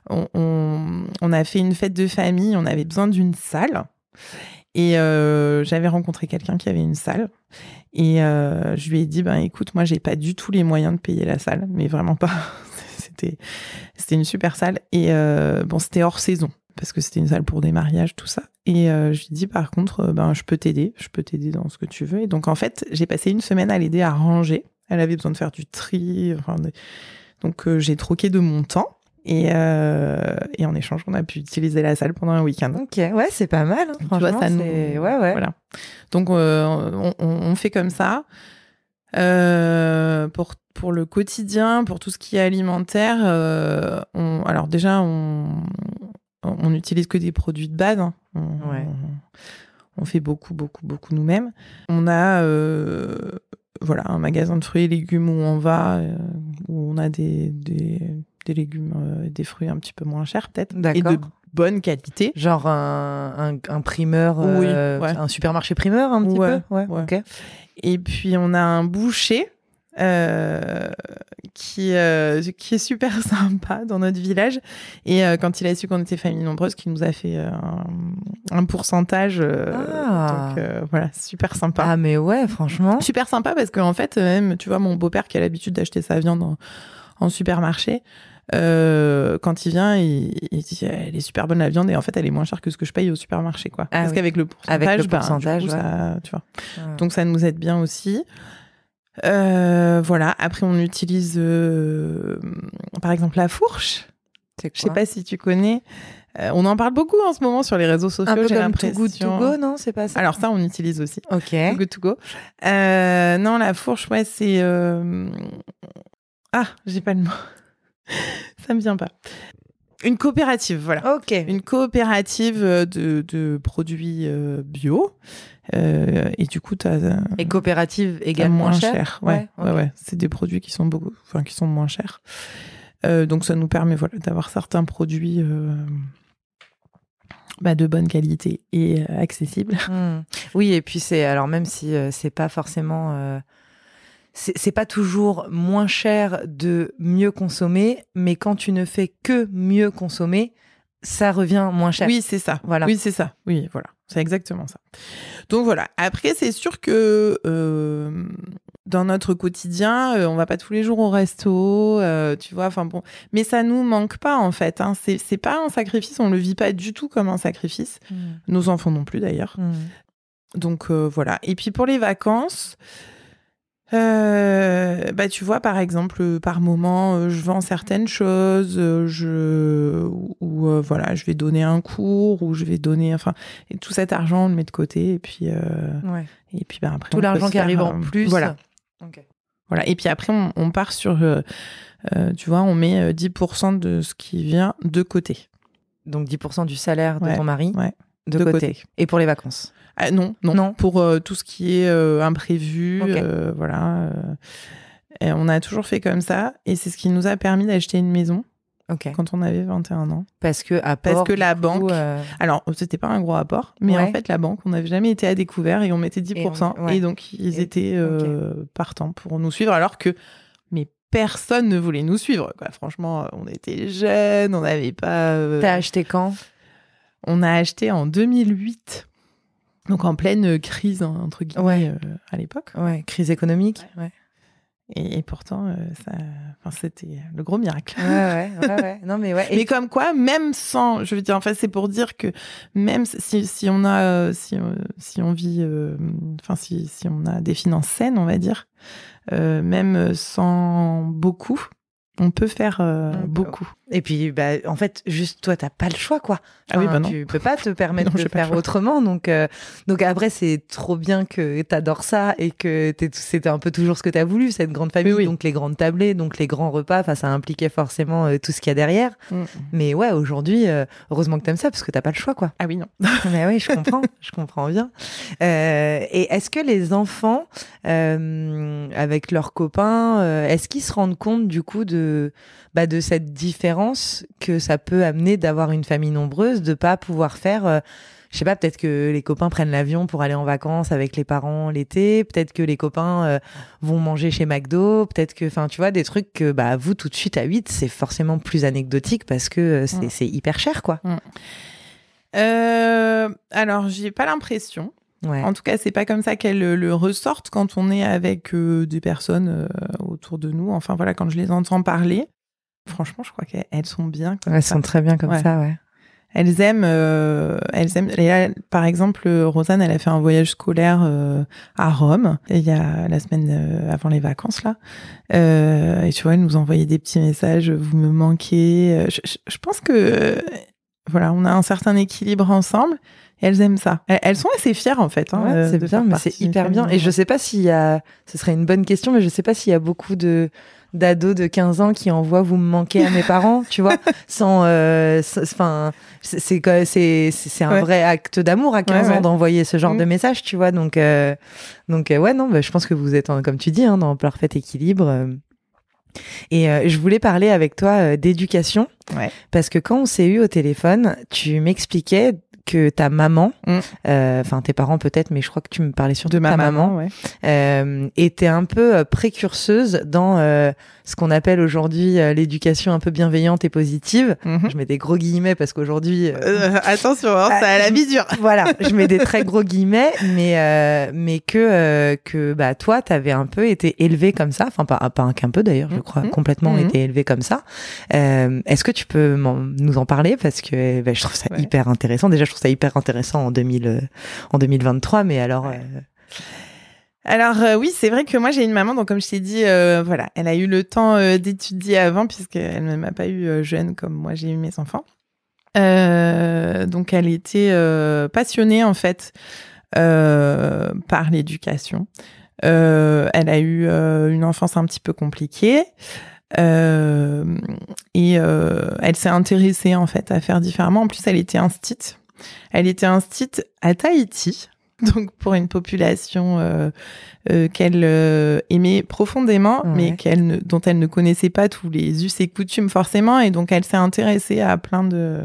on, on, on a fait une fête de famille, on avait besoin d'une salle. Et euh, j'avais rencontré quelqu'un qui avait une salle. Et euh, je lui ai dit, ben écoute, moi, j'ai pas du tout les moyens de payer la salle, mais vraiment pas. c'était, une super salle. Et euh, bon, c'était hors saison, parce que c'était une salle pour des mariages, tout ça. Et euh, je lui dit, par contre, euh, ben, je peux t'aider, je peux t'aider dans ce que tu veux. Et donc, en fait, j'ai passé une semaine à l'aider à ranger. Elle avait besoin de faire du tri. Enfin, donc, euh, j'ai troqué de mon temps. Et, euh, et en échange, on a pu utiliser la salle pendant un week-end. Ok, ouais, c'est pas mal. hein, Tu vois, franchement, ça nous- c'est- Ouais, ouais. Voilà. Donc, euh, on, on- on fait comme ça. Euh, pour, pour le quotidien, pour tout ce qui est alimentaire, on, alors déjà, on, on utilise que des produits de base. hein. On, Ouais. on, on fait beaucoup, beaucoup, beaucoup nous-mêmes. On a euh, voilà, un magasin de fruits et légumes où on va, euh, où on a des, des, des légumes euh, et des fruits un petit peu moins chers, peut-être. Et de bonne qualité. Genre un, un, un primeur, Oui, euh, ouais. un supermarché primeur un petit Ouais, peu? Ouais. Et puis on a un boucher euh, qui, euh, qui est super sympa dans notre village. Et euh, quand il a su qu'on était famille nombreuse, qui nous a fait euh, un, un pourcentage. euh, Ah. Donc euh, voilà, super sympa. Ah, mais ouais, franchement. Super sympa parce qu'en fait, même, tu vois, mon beau-père qui a l'habitude d'acheter sa viande en, en supermarché, euh, quand il vient, il, il dit elle est super bonne la viande et en fait elle est moins chère que ce que je paye au supermarché quoi. Ah Parce oui. qu'avec le pourcentage, Avec le du pourcentage, coup, ouais. ça, tu vois. Ouais. Donc ça nous aide bien aussi. Euh, voilà. Après on utilise euh, par exemple la fourche. Je sais pas si tu connais. Euh, on en parle beaucoup en ce moment sur les réseaux sociaux. Un peu comme Too Good. To Go, non C'est pas ça Alors ça on utilise aussi. Ok. Too Good To Go. Non, la fourche, ouais, c'est. Ah, j'ai pas le mot. Ça me vient pas. Une coopérative, voilà. Ok. Une coopérative de, de produits bio. Euh, et du coup, tu as, Et coopérative également moins cher. cher. Ouais, Ouais, ouais. C'est des produits qui sont beaucoup, enfin, qui sont moins chers. Euh, donc, ça nous permet, voilà, d'avoir certains produits euh, bah, de bonne qualité et euh, accessibles. Hmm. Oui, et puis c'est alors même si euh, c'est pas forcément euh, c'est pas toujours moins cher de mieux consommer, mais quand tu ne fais que mieux consommer, ça revient moins cher. Oui, c'est ça. Voilà. Oui, c'est ça. Oui, voilà. C'est exactement ça. Donc voilà. Après, c'est sûr que euh, dans notre quotidien, euh, on va pas tous les jours au resto, euh, tu vois. Enfin bon, mais ça nous manque pas en fait. Hein. C'est c'est pas un sacrifice. On le vit pas du tout comme un sacrifice. Hmm. Nos enfants non plus d'ailleurs. Hmm. Donc euh, voilà. Et puis pour les vacances, euh, bah tu vois par exemple par moment euh, je vends certaines choses euh, je ou euh, voilà je vais donner un cours ou je vais donner enfin et tout cet argent on le met de côté et puis euh, Ouais. et puis bah après Tout l'argent qui faire, arrive en euh, plus. voilà voilà et puis après on, on part sur euh, euh, tu vois on met euh, 10% de ce qui vient de côté Donc 10% du salaire de Ouais, ton mari ouais. de, De côté. côté. Et pour les vacances. Ah, non, non Non. pour euh, tout ce qui est euh, imprévu euh, voilà et on a toujours fait comme ça et c'est ce qui nous a permis d'acheter une maison quand on avait 21 ans Parce que à Parce que la banque- Alors, c'était pas un gros apport, mais Ouais. en fait, la banque, on n'avait jamais été à découvert et on mettait 10%. Et, Et on- ouais. donc, ils Et- étaient partants pour nous suivre, alors que, mais personne ne voulait nous suivre. Quoi. Franchement, on était jeunes, on n'avait pas. euh, T'as acheté quand? On a acheté en 2008, donc en pleine crise, hein, entre guillemets, Ouais. euh, à l'époque. Ouais. Crise économique. Ouais. Et, et pourtant, euh, ça, enfin, c'était le gros miracle. Ouais, ouais, ouais, ouais. Non, mais ouais. Et- Mais comme quoi, même sans, je veux dire, en fait, c'est pour dire que même si, si on a, euh, si, euh, si on vit, euh, enfin, si, si on a des finances saines, on va dire, euh, même sans beaucoup, on peut faire euh, beaucoup. Et puis, bah, en fait, juste toi, t'as pas le choix, quoi. Ah oui, bah non. Tu peux pas te permettre Non, de faire autrement. Donc, euh, donc après, c'est trop bien que t'adores ça et que c'était un peu toujours ce que t'as voulu, cette grande famille. Oui. Donc, les grandes tablées, donc les grands repas. Enfin, ça impliquait forcément euh, tout ce qu'il y a derrière. Mm. Mais ouais, aujourd'hui, euh, heureusement que t'aimes ça parce que t'as pas le choix, quoi. Ah oui, non. Mais oui, je comprends, je comprends bien. Et est-ce que les enfants, avec leurs copains, est-ce qu'ils se rendent compte du coup de bah, de cette différence que ça peut amener d'avoir une famille nombreuse, de pas pouvoir faire euh, je sais pas, peut-être que les copains prennent l'avion pour aller en vacances avec les parents l'été, peut-être que les copains euh, vont manger chez McDo, peut-être que, enfin, tu vois, des trucs que, bah, vous, tout de suite à 8, c'est forcément plus anecdotique parce que euh, c'est Mm. c'est hyper cher, quoi. Euh, alors, j'ai pas l'impression. Ouais. En tout cas, c'est pas comme ça qu'elles le, le ressortent quand on est avec euh, des personnes euh, autour de nous. Enfin voilà, quand je les entends parler, franchement, je crois qu'elles elles sont bien comme Elles ça. sont très bien comme Ouais. ça, ouais. Elles aiment, euh, elles aiment. et là, par exemple, Rosanne, elle a fait un voyage scolaire euh, à Rome il y a la semaine euh, avant les vacances là. Et tu vois, elle nous envoyait des petits messages. Vous me manquez. Je, je- je pense que voilà, on a un certain équilibre ensemble. Et elles aiment ça. Elles, elles sont assez fières en fait. Hein, Ouais, c'est bien, mais c'est hyper bien. Et je sais pas s'il y a, ce serait une bonne question, mais je sais pas s'il y a beaucoup de d'ados de 15 ans qui envoient vous me manquez à mes parents, tu vois, sans, euh, enfin, c'est c'est c'est un Ouais. vrai acte d'amour à 15 Ouais, ans d'envoyer ce genre Mm. de message, tu vois. Donc euh, donc euh, ouais non, bah, je pense que vous êtes en- comme tu dis hein, dans parfait équilibre. Et euh, je voulais parler avec toi euh, d'éducation Ouais. parce que quand on s'est eu au téléphone, tu m'expliquais que ta maman, Mm. euh, enfin tes parents peut-être, mais je crois que tu me parlais surtout de ma ta maman. ouais. euh, était un peu euh, précurseuse dans euh, ce qu'on appelle aujourd'hui euh, l'éducation un peu bienveillante et positive. Mhm. Je mets des gros guillemets parce qu'aujourd'hui, attention, hein, ça a la vie dure. voilà, je mets des très gros guillemets, mais euh, mais que euh, que bah toi, t'avais un peu été élevé comme ça, enfin pas pas qu'un peu d'ailleurs, je crois, Mhm. complètement Mhm. été élevé comme ça. Euh, Est-ce que tu peux m'en- nous en parler? Parce que bah, je trouve ça Ouais. hyper intéressant. Déjà, je trouve ça hyper intéressant en 2000 euh, en 2023, mais alors. Ouais. euh, Alors euh, oui, c'est vrai que moi j'ai une maman, donc comme je t'ai dit, euh, voilà, elle a eu le temps euh, d'étudier avant puisqu'elle ne m'a pas eu jeune comme moi j'ai eu mes enfants. Donc elle était passionnée en fait par l'éducation. Elle a eu une enfance un petit peu compliquée. Et elle s'est intéressée en fait à faire différemment. En plus, elle était instite. Elle était instite à Tahiti, donc pour une population euh, euh, qu'elle euh, aimait profondément, Ouais. mais qu'elle ne, dont elle ne connaissait pas tous les us et coutumes forcément, et donc elle s'est intéressée à plein de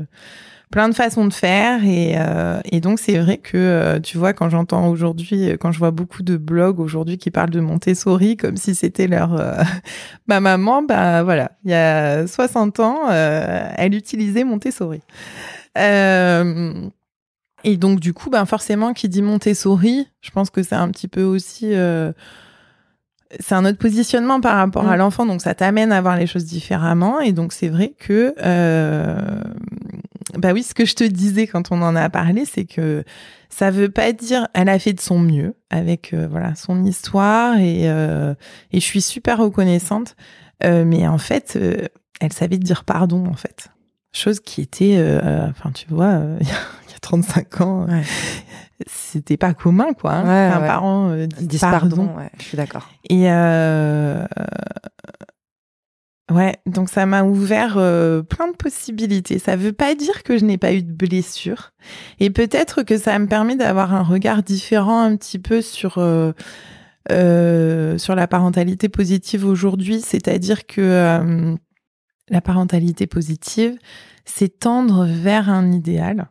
plein de façons de faire. Et, et donc c'est vrai que tu vois quand j'entends aujourd'hui quand je vois beaucoup de blogs aujourd'hui qui parlent de Montessori comme si c'était leur ma maman bah voilà. Il y a 60 ans elle utilisait Montessori euh, et donc du coup ben forcément qui dit Montessori je pense que c'est un petit peu aussi euh, c'est un autre positionnement par rapport Mm. à l'enfant, donc ça t'amène à voir les choses différemment. Et donc c'est vrai que, euh, bah oui, ce que je te disais quand on en a parlé, c'est que Ça veut pas dire, elle a fait de son mieux avec euh, voilà son histoire et euh, et je suis super reconnaissante. Euh, mais en fait, elle savait dire pardon en fait, chose qui était, euh, enfin tu vois, euh, il y a 35 ans, Ouais. c'était pas commun quoi. hein, Ouais, ouais. parent euh, pardon. je suis d'accord. Et euh, ouais, donc ça m'a ouvert euh, plein de possibilités. Ça veut pas dire que je n'ai pas eu de blessure. Et peut-être que ça me permet d'avoir un regard différent un petit peu sur euh, euh, sur la parentalité positive aujourd'hui. C'est-à-dire que euh, la parentalité positive, c'est tendre vers un idéal.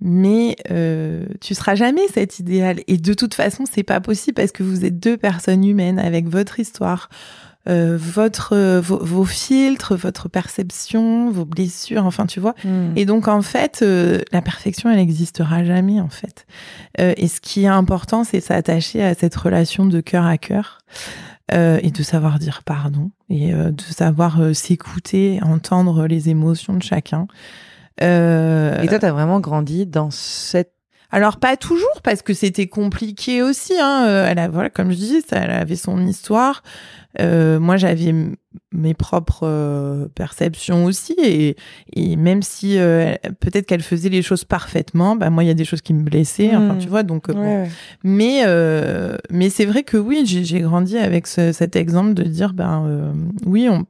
Mais euh, tu seras jamais cet idéal. Et de toute façon, c'est pas possible parce que vous êtes deux personnes humaines avec votre histoire, euh, votre, euh, vos, vos filtres, votre perception, vos blessures, enfin, tu vois. Mm. Et donc, en fait, euh, la perfection, elle n'existera jamais, en fait. Et ce qui est important, c'est s'attacher à cette relation de cœur à cœur euh, et de savoir dire pardon et euh, de savoir euh, s'écouter, entendre les émotions de chacun. Euh, Et toi, t'as vraiment grandi dans cette. alors pas toujours parce que c'était compliqué aussi. Hein. Euh, Elle a, voilà, comme je dis, ça, elle avait son histoire. Euh, moi, j'avais mes propres euh, perceptions aussi, et, et même si euh, peut-être qu'elle faisait les choses parfaitement, bah moi, il y a des choses qui me blessaient. Enfin, Mm. tu vois, donc. euh, bon. Ouais. Mais euh, mais c'est vrai que oui, j'ai grandi avec ce- cet exemple de dire ben euh, oui, on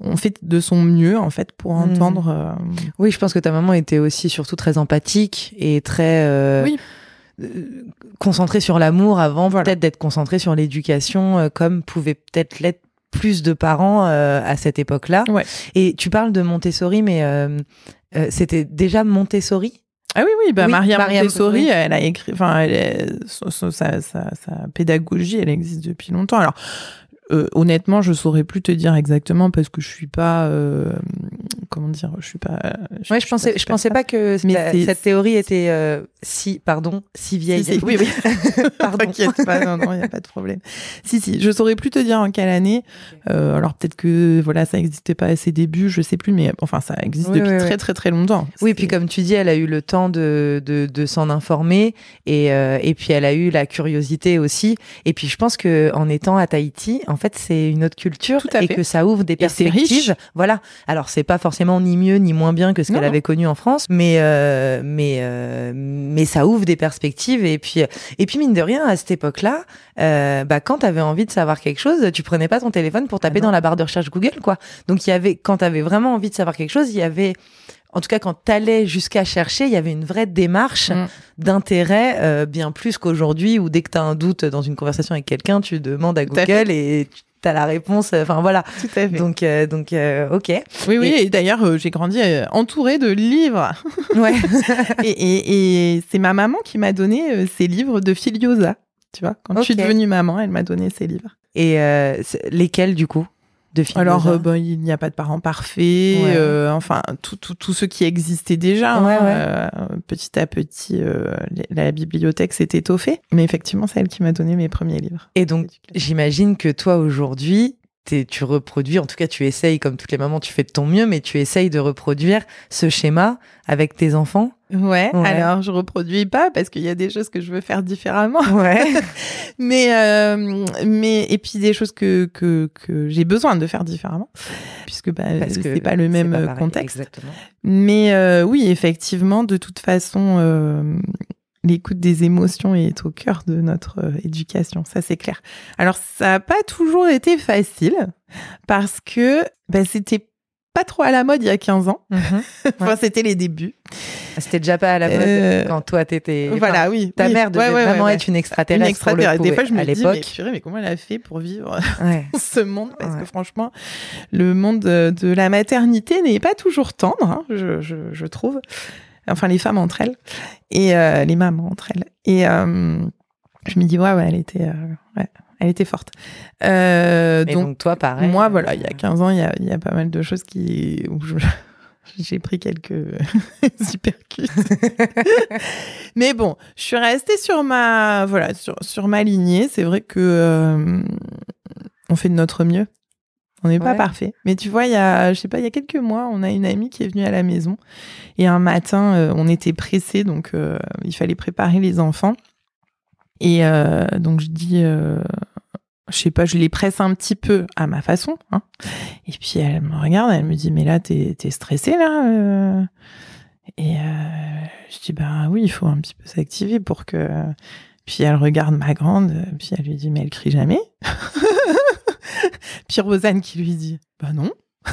on fait de son mieux en fait pour Mm. entendre. euh, Oui, je pense que ta maman était aussi surtout très empathique et très euh, Oui. concentrée sur l'amour avant Voilà. peut-être d'être concentrée sur l'éducation, euh, comme pouvaient peut-être l'être plus de parents euh, à cette époque-là. Ouais. Et tu parles de Montessori, mais euh, euh, c'était déjà Montessori? Ah oui, oui, bah Oui, Maria Maria- Montessori, elle a écrit, enfin, elle est- sa, sa, sa pédagogie, elle existe depuis longtemps. Alors, honnêtement, je saurais plus te dire exactement parce que je suis pas, comment dire, je suis pas. Ouais, je pensais, je pensais pas que Mais cette théorie était euh, si, pardon, si vieille. Si, si, oui, oui. Pardon. T'inquiète pas, non, non, il n'y a pas de problème. Si, si, je saurais plus te dire en quelle année. Euh, alors peut-être que voilà, ça n'existait pas à ses débuts, je sais plus, mais enfin, ça existe Oui, depuis oui, très, très, très longtemps. Oui, puis comme tu dis, elle a eu le temps de, de, de s'en informer et, euh, et puis elle a eu la curiosité aussi. Et puis je pense que en étant à Tahiti, en fait, c'est une autre culture et fait. que ça ouvre des c'est riche. perspectives. Voilà. Alors c'est pas forcément ni mieux ni moins bien que ce qu'elle avait connu en France, mais euh, mais euh, mais ça ouvre des perspectives. Et puis et puis mine de rien, à cette époque-là, euh, bah quand t'avais envie de savoir quelque chose, tu prenais pas ton téléphone pour taper Ah dans la barre de recherche Google, quoi. Donc il y avait quand t'avais vraiment envie de savoir quelque chose, il y avait en tout cas, quand t'allais jusqu'à chercher, il y avait une vraie démarche Mm. d'intérêt, euh, bien plus qu'aujourd'hui, où dès que t'as un doute dans une conversation avec quelqu'un, tu demandes à. Google et t'as la réponse. Enfin voilà. Tout à fait. Donc euh, donc euh, ok. oui, oui, et- et, d'ailleurs, euh, j'ai grandi euh, entourée de livres. Ouais. et et, et c'est ma maman qui m'a donné euh, ces livres de Filiosa. Tu vois, quand je suis devenue maman, elle m'a donné ces livres. et euh, lesquels du coup? De Alors, euh, bon, il n'y a pas de parents parfaits, Ouais. euh, enfin, tout, tout, tout ce qui existait déjà. Ouais, hein, ouais. euh, petit à petit, euh, la bibliothèque s'est étoffée. Mais effectivement, c'est elle qui m'a donné mes premiers livres. Et donc j'imagine que toi aujourd'hui. T'es- Tu reproduis, en tout cas tu essayes, comme toutes les mamans, tu fais de ton mieux, mais tu essayes de reproduire ce schéma avec tes enfants. Ouais, Ouais. alors je reproduis pas parce qu'il y a des choses que je veux faire différemment. Ouais. mais, euh, mais, et puis des choses que, que, que j'ai besoin de faire différemment. Puisque bah, Parce que c'est pas le même pas pareil, contexte. Exactement. Mais euh, oui, effectivement, de toute façon, euh, l'écoute des émotions est au cœur de notre euh, éducation, ça c'est clair. Alors ça n'a pas toujours été facile parce que bah, c'était pas trop à la mode il y a 15 ans. enfin, c'était les débuts. C'était déjà pas à la mode Euh, quand toi t'étais. enfin, voilà, oui. Ta oui. mère devait Ouais, ouais, vraiment être une Une extraterrestre. extraterrestre. pour le Des fois, je me à dis, mais, l'époque. purée, mais comment elle a fait pour vivre dans ce monde? Parce que franchement, le monde de, de la maternité n'est pas toujours tendre, hein, je, je, je trouve. Enfin, les femmes entre elles et euh, les mamans entre elles. Et euh, je me dis, ouais, ouais, elle était, euh, ouais, elle était forte. Euh, donc, donc, toi, pareil. moi, voilà, il y a 15 ans, il y a, il y a pas mal de choses qui, où je- j'ai pris quelques hypercutes. Mais bon, je suis restée sur ma, voilà, sur, sur ma lignée. C'est vrai que euh, on fait de notre mieux. On n'est pas parfait. Mais tu vois, il y a, je sais pas, il y a quelques mois, on a une amie qui est venue à la maison. Et un matin, euh, on était pressés, donc euh, il fallait préparer les enfants. Et euh, donc je dis, je sais pas, je les presse un petit peu à ma façon. hein. Et puis elle me regarde, elle me dit, mais là, t'es es stressée là Et je dis, bah oui, il faut un petit peu s'activer pour que. Puis elle regarde ma grande, puis elle lui dit, mais elle crie jamais. puis Rosanne qui lui dit, bah non.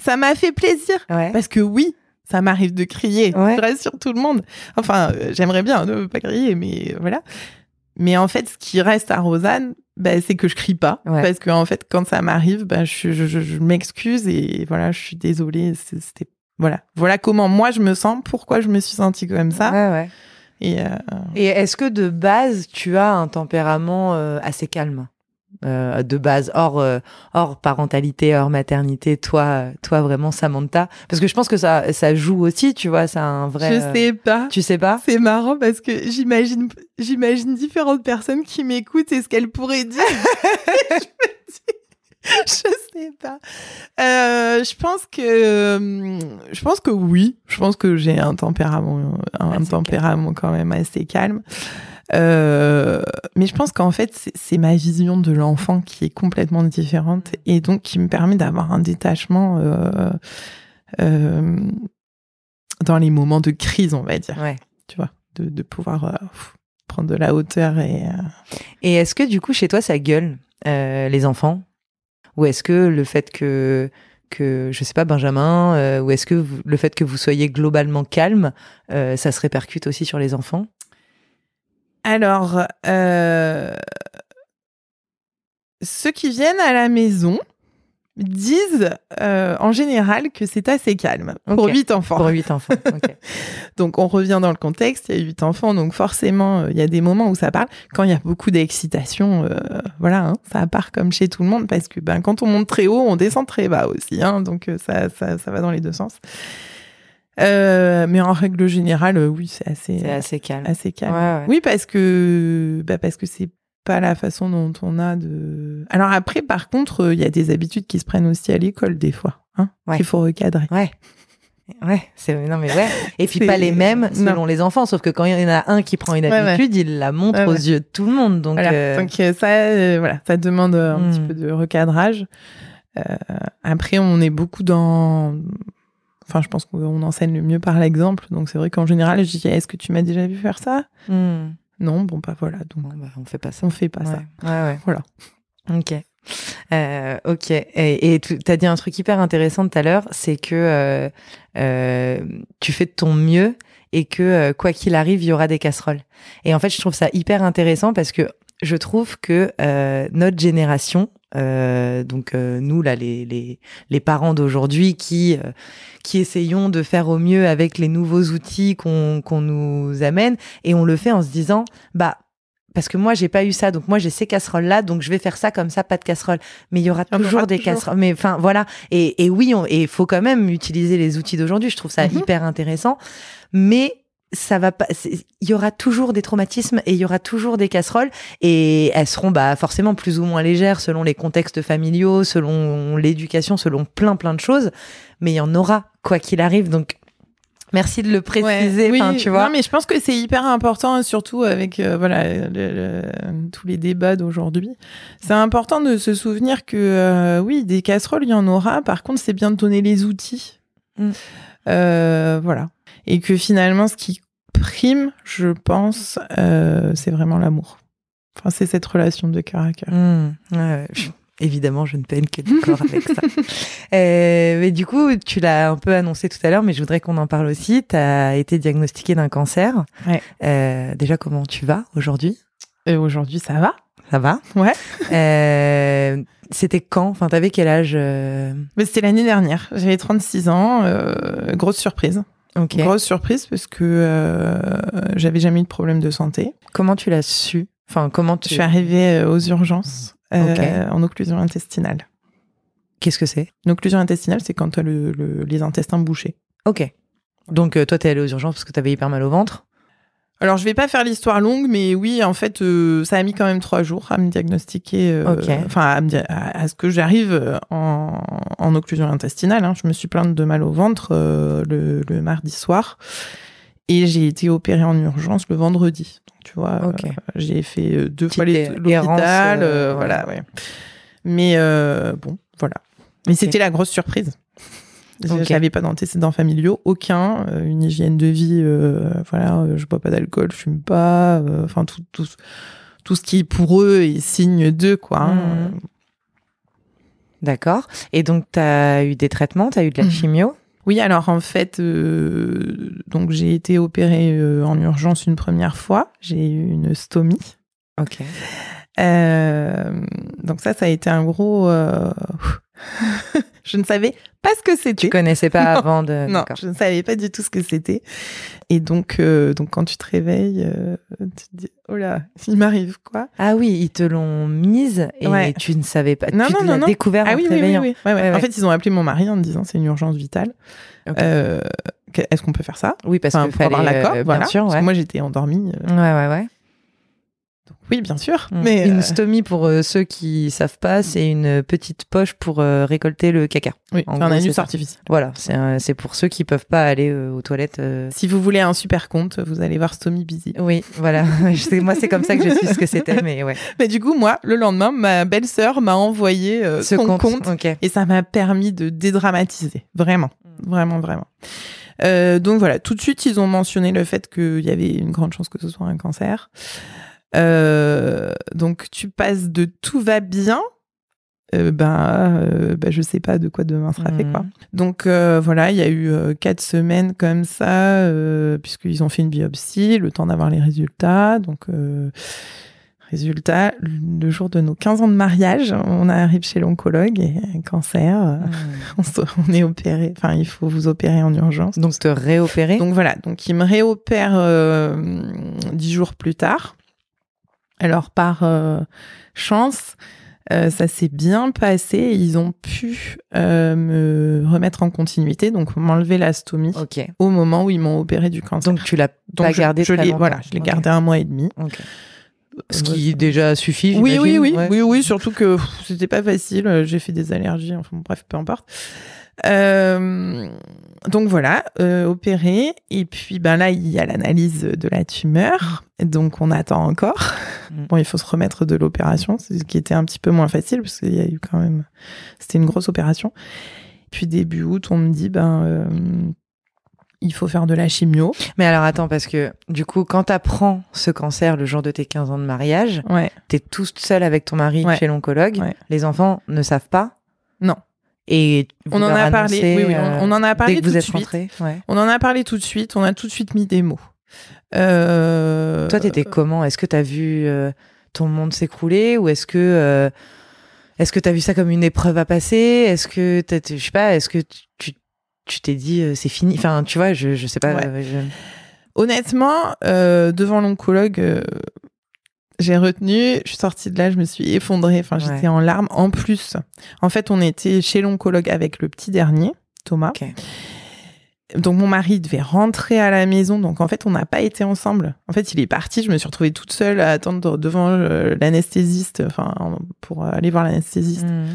ça m'a fait plaisir. Ouais. Parce que oui, ça m'arrive de crier. Ouais. Je rassure tout le monde. Enfin, euh, j'aimerais bien ne pas crier, mais voilà. Mais en fait, ce qui reste à Rosanne, bah, c'est que je crie pas. Ouais. Parce que en fait, quand ça m'arrive, bah, je, je, je- je m'excuse et voilà, je suis désolée. C'était voilà, voilà comment moi je me sens, pourquoi je me suis sentie comme ça. Ouais, ouais. Et euh, Et est-ce que de base, tu as un tempérament euh, assez calme? Euh, de base, hors, euh, hors parentalité, hors maternité, toi, toi vraiment Samantha Parce que je pense que ça, ça joue aussi, tu vois, c'est un vrai. je euh, sais pas. Tu sais pas? C'est marrant parce que j'imagine, j'imagine différentes personnes qui m'écoutent et ce qu'elles pourraient dire. je me dis, je sais pas. Euh, je pense que, je pense que oui. Je pense que j'ai un tempérament, un tempérament quand même assez calme. Euh, mais je pense qu'en fait, c'est- ma vision de l'enfant qui est complètement différente et donc qui me permet d'avoir un détachement euh, euh, dans les moments de crise, on va dire. Ouais. tu vois, de, de pouvoir prendre de la hauteur et Et est-ce que du coup, chez toi, ça gueule, les enfants? Ou est-ce que le fait que, que je sais pas, Benjamin, euh, ou est-ce que vous- le fait que vous soyez globalement calme, euh, ça se répercute aussi sur les enfants? Alors euh, ceux qui viennent à la maison disent euh, en général que c'est assez calme pour huit enfants. Pour huit enfants. Donc on revient dans le contexte, il y a huit enfants, donc forcément euh, il y a des moments où ça parle. Quand il y a beaucoup d'excitation, voilà, hein, ça part comme chez tout le monde parce que ben quand on monte très haut, on descend très bas aussi, hein, donc ça, ça ça va dans les deux sens. Euh, mais en règle générale, euh, oui, c'est assez C'est assez calme. assez calme. Ouais, ouais. Oui, parce que bah parce que c'est pas la façon dont on a de. Alors après, par contre, euh, il y a des habitudes qui se prennent aussi à l'école des fois, hein, Ouais. qu'il faut recadrer. Ouais. Ouais, c'est non mais ouais. Et puis pas les mêmes selon Non. les enfants, sauf que quand il y en a un qui prend une Ouais, ouais. habitude, il la montre Ouais, aux yeux de tout le monde. Donc, Voilà. euh, Donc ça, euh, voilà, ça demande un Hmm. petit peu de recadrage. Euh, après, on est beaucoup dans. Enfin, je pense qu'on enseigne le mieux par l'exemple. Donc c'est vrai qu'en général, je dis est-ce que tu m'as déjà vu faire ça? Hmm. Non, bon bah voilà. Donc Bon, bah, on fait pas ça. on fait pas ça. Ouais, ouais. Voilà. Ok. Euh, ok. Et, et tu as dit un truc hyper intéressant tout à l'heure, c'est que euh, euh, tu fais de ton mieux et que euh, quoi qu'il arrive, il y aura des casseroles. Et en fait, je trouve ça hyper intéressant parce que je trouve que euh, notre génération, euh, donc euh, nous là, les les, les parents d'aujourd'hui qui euh, qui essayons de faire au mieux avec les nouveaux outils qu'on qu'on nous amène, et on le fait en se disant, bah parce que moi j'ai pas eu ça. Donc moi j'ai ces casseroles là donc je vais faire ça comme ça pas de casserole. Mais il y aura aura toujours des toujours. casseroles. Mais enfin voilà. Et, et oui on- et il faut quand même utiliser les outils d'aujourd'hui. Je trouve ça Mhm. hyper intéressant. Mais ça va pas il y aura toujours des traumatismes et il y aura toujours des casseroles et elles seront bah forcément plus ou moins légères selon les contextes familiaux selon l'éducation selon plein plein de choses mais il y en aura quoi qu'il arrive donc merci de le préciser Ouais, oui, tu vois Non, mais je pense que c'est hyper important, surtout avec euh, voilà le- le- tous les débats d'aujourd'hui. C'est important de se souvenir que euh, oui, des casseroles, il y en aura. Par contre, c'est bien de donner les outils. Mm. Euh, voilà. Et que finalement, ce qui prime, je pense, euh, c'est vraiment l'amour. Enfin, c'est cette relation de cœur à cœur. Mmh, ouais, ouais. Je- Évidemment, je ne peine que d'accord avec ça. Euh, mais du coup, tu l'as un peu annoncé tout à l'heure, mais je voudrais qu'on en parle aussi. Tu as été diagnostiqué d'un cancer. Ouais. Euh, déjà, comment tu vas aujourd'hui? Aujourd'hui, ça va Ça va? Ouais. Euh, C'était quand? Enfin, t'avais quel âge c'était l'année dernière. J'avais 36 ans. euh, grosse surprise. Ok. Grosse surprise parce que euh, j'avais jamais eu de problème de santé. Comment tu l'as su? Enfin, comment tu Je suis arrivée euh, aux urgences euh, en occlusion intestinale. Qu'est-ce que c'est? Une occlusion intestinale, c'est quand tu as le, le- les intestins bouchés. Ok. Donc, toi, t'es allé aux urgences parce que t'avais hyper mal au ventre. Alors, je vais pas faire l'histoire longue, mais oui, en fait, euh, ça a mis quand même trois jours à me diagnostiquer, euh, enfin, à, me di- à- à ce que j'arrive euh, en, en occlusion intestinale. hein. Je me suis plainte de mal au ventre euh, le, le mardi soir et j'ai été opérée en urgence le vendredi. Donc, tu vois, j'ai fait deux Petite fois l'hôpital, voilà, ouais. Mais euh, bon, voilà. Mais c'était la grosse surprise. Ok. J'avais pas d'antécédents familiaux, aucun, euh, une hygiène de vie, euh, voilà, euh, je bois pas d'alcool, je fume pas, euh, enfin tout, tout, tout ce qui pour eux est signe d'eux, quoi. hein. D'accord. Et donc, tu as eu des traitements, tu as eu de la Mhm. chimio? Oui, alors en fait, euh, donc j'ai été opérée en urgence une première fois, j'ai eu une stomie. Ok. Euh, donc ça, ça a été un gros. euh, je ne savais pas ce que Tu c'était. connaissais pas Non. avant de. Non, je ne savais pas du tout ce que c'était. Et donc, euh, donc quand tu te réveilles, euh, tu te dis, oh là, il m'arrive quoi? Ah oui, ils te l'ont mise et Ouais. tu ne savais pas. Non, tu non, l'as non. découvert Ah en oui, te oui, oui, réveillant. oui. Ouais, En fait, ils ont appelé mon mari en me disant, c'est une urgence vitale. Euh, Est-ce qu'on peut faire ça? Oui, parce Enfin, que pour avoir fallait, l'accord, euh, voilà. bien sûr, Parce que moi, j'étais endormie. euh, Ouais, ouais, ouais. Oui, bien sûr. Mm. Mais Une euh, stomie, pour euh, ceux qui savent pas, c'est une petite poche pour euh, récolter le caca. oui, en un anus artificiel. Voilà, c'est pour ceux qui peuvent pas aller euh, aux toilettes. Si vous voulez un super compte, vous allez voir Stomy Busy. Oui, voilà. Moi, c'est comme ça que je suis ce que c'était, mais ouais. Mais du coup, moi, le lendemain, ma belle-sœur m'a envoyé Ce son compte. compte. Et ça m'a permis de dédramatiser. Vraiment. Mm. Vraiment, vraiment. Donc voilà, tout de suite, ils ont mentionné le fait qu'il y avait une grande chance que ce soit un cancer. Euh, donc tu passes de tout va bien, euh, ben, euh, ben, je sais pas de quoi demain sera fait quoi. Donc euh, voilà, il y a eu quatre semaines comme ça, puisqu'ils ont fait une biopsie, le temps d'avoir les résultats. Donc résultat, le jour de nos 15 ans de mariage, on arrive chez l'oncologue et cancer. euh, Mm. on, se- on est opéré, enfin il faut vous opérer en urgence. Donc, te réopérer. Donc voilà, donc il me réopère dix jours plus tard. Alors par euh, chance, euh, ça s'est bien passé. Ils ont pu euh, me remettre en continuité, donc m'enlever la stomie Ok. au moment où ils m'ont opéré du cancer. Donc, tu l'as pas gardé je voilà, je l'ai gardé un mois et demi. Ce qui déjà suffit. Oui, oui, oui, ouais. oui, oui, surtout que c'était pas facile. J'ai fait des allergies, enfin bref, peu importe. Euh, donc voilà, euh, opéré. Et puis ben là, il y a l'analyse de la tumeur. Donc on attend encore. Mm. Bon, il faut se remettre de l'opération, ce qui était un petit peu moins facile parce qu'il y a eu quand même, c'était une grosse opération. Puis début août, on me dit ben euh, il faut faire de la chimio. Mais alors, attends, parce que du coup, quand t'apprends ce cancer le jour de tes 15 ans de mariage, Ouais. t'es tout seul avec ton mari Ouais. chez l'oncologue. Ouais. Les enfants ne savent pas. Non. Et On en a parlé. Oui, oui, on, euh, on en a parlé dès que tout vous de suite. Ouais. On en a parlé tout de suite. On a tout de suite mis des mots. Euh, Toi, t'étais comment? Est-ce que t'as vu euh, ton monde s'écrouler ou est-ce que euh, est-ce que t'as vu ça comme une épreuve à passer? Est-ce que je sais pas Est-ce que tu tu- t'es dit euh, c'est fini? Enfin, tu vois, je je sais pas. Ouais. euh, je- Honnêtement, euh, devant l'oncologue, euh, j'ai retenu. Je suis sortie de là, je me suis effondrée. Enfin, j'étais Ouais. en larmes. En plus, en fait, on était chez l'oncologue avec le petit dernier, Thomas. Donc mon mari devait rentrer à la maison. Donc en fait, on n'a pas été ensemble. En fait, il est parti. Je me suis retrouvée toute seule à attendre devant euh, l'anesthésiste, enfin pour aller voir l'anesthésiste. Mhm.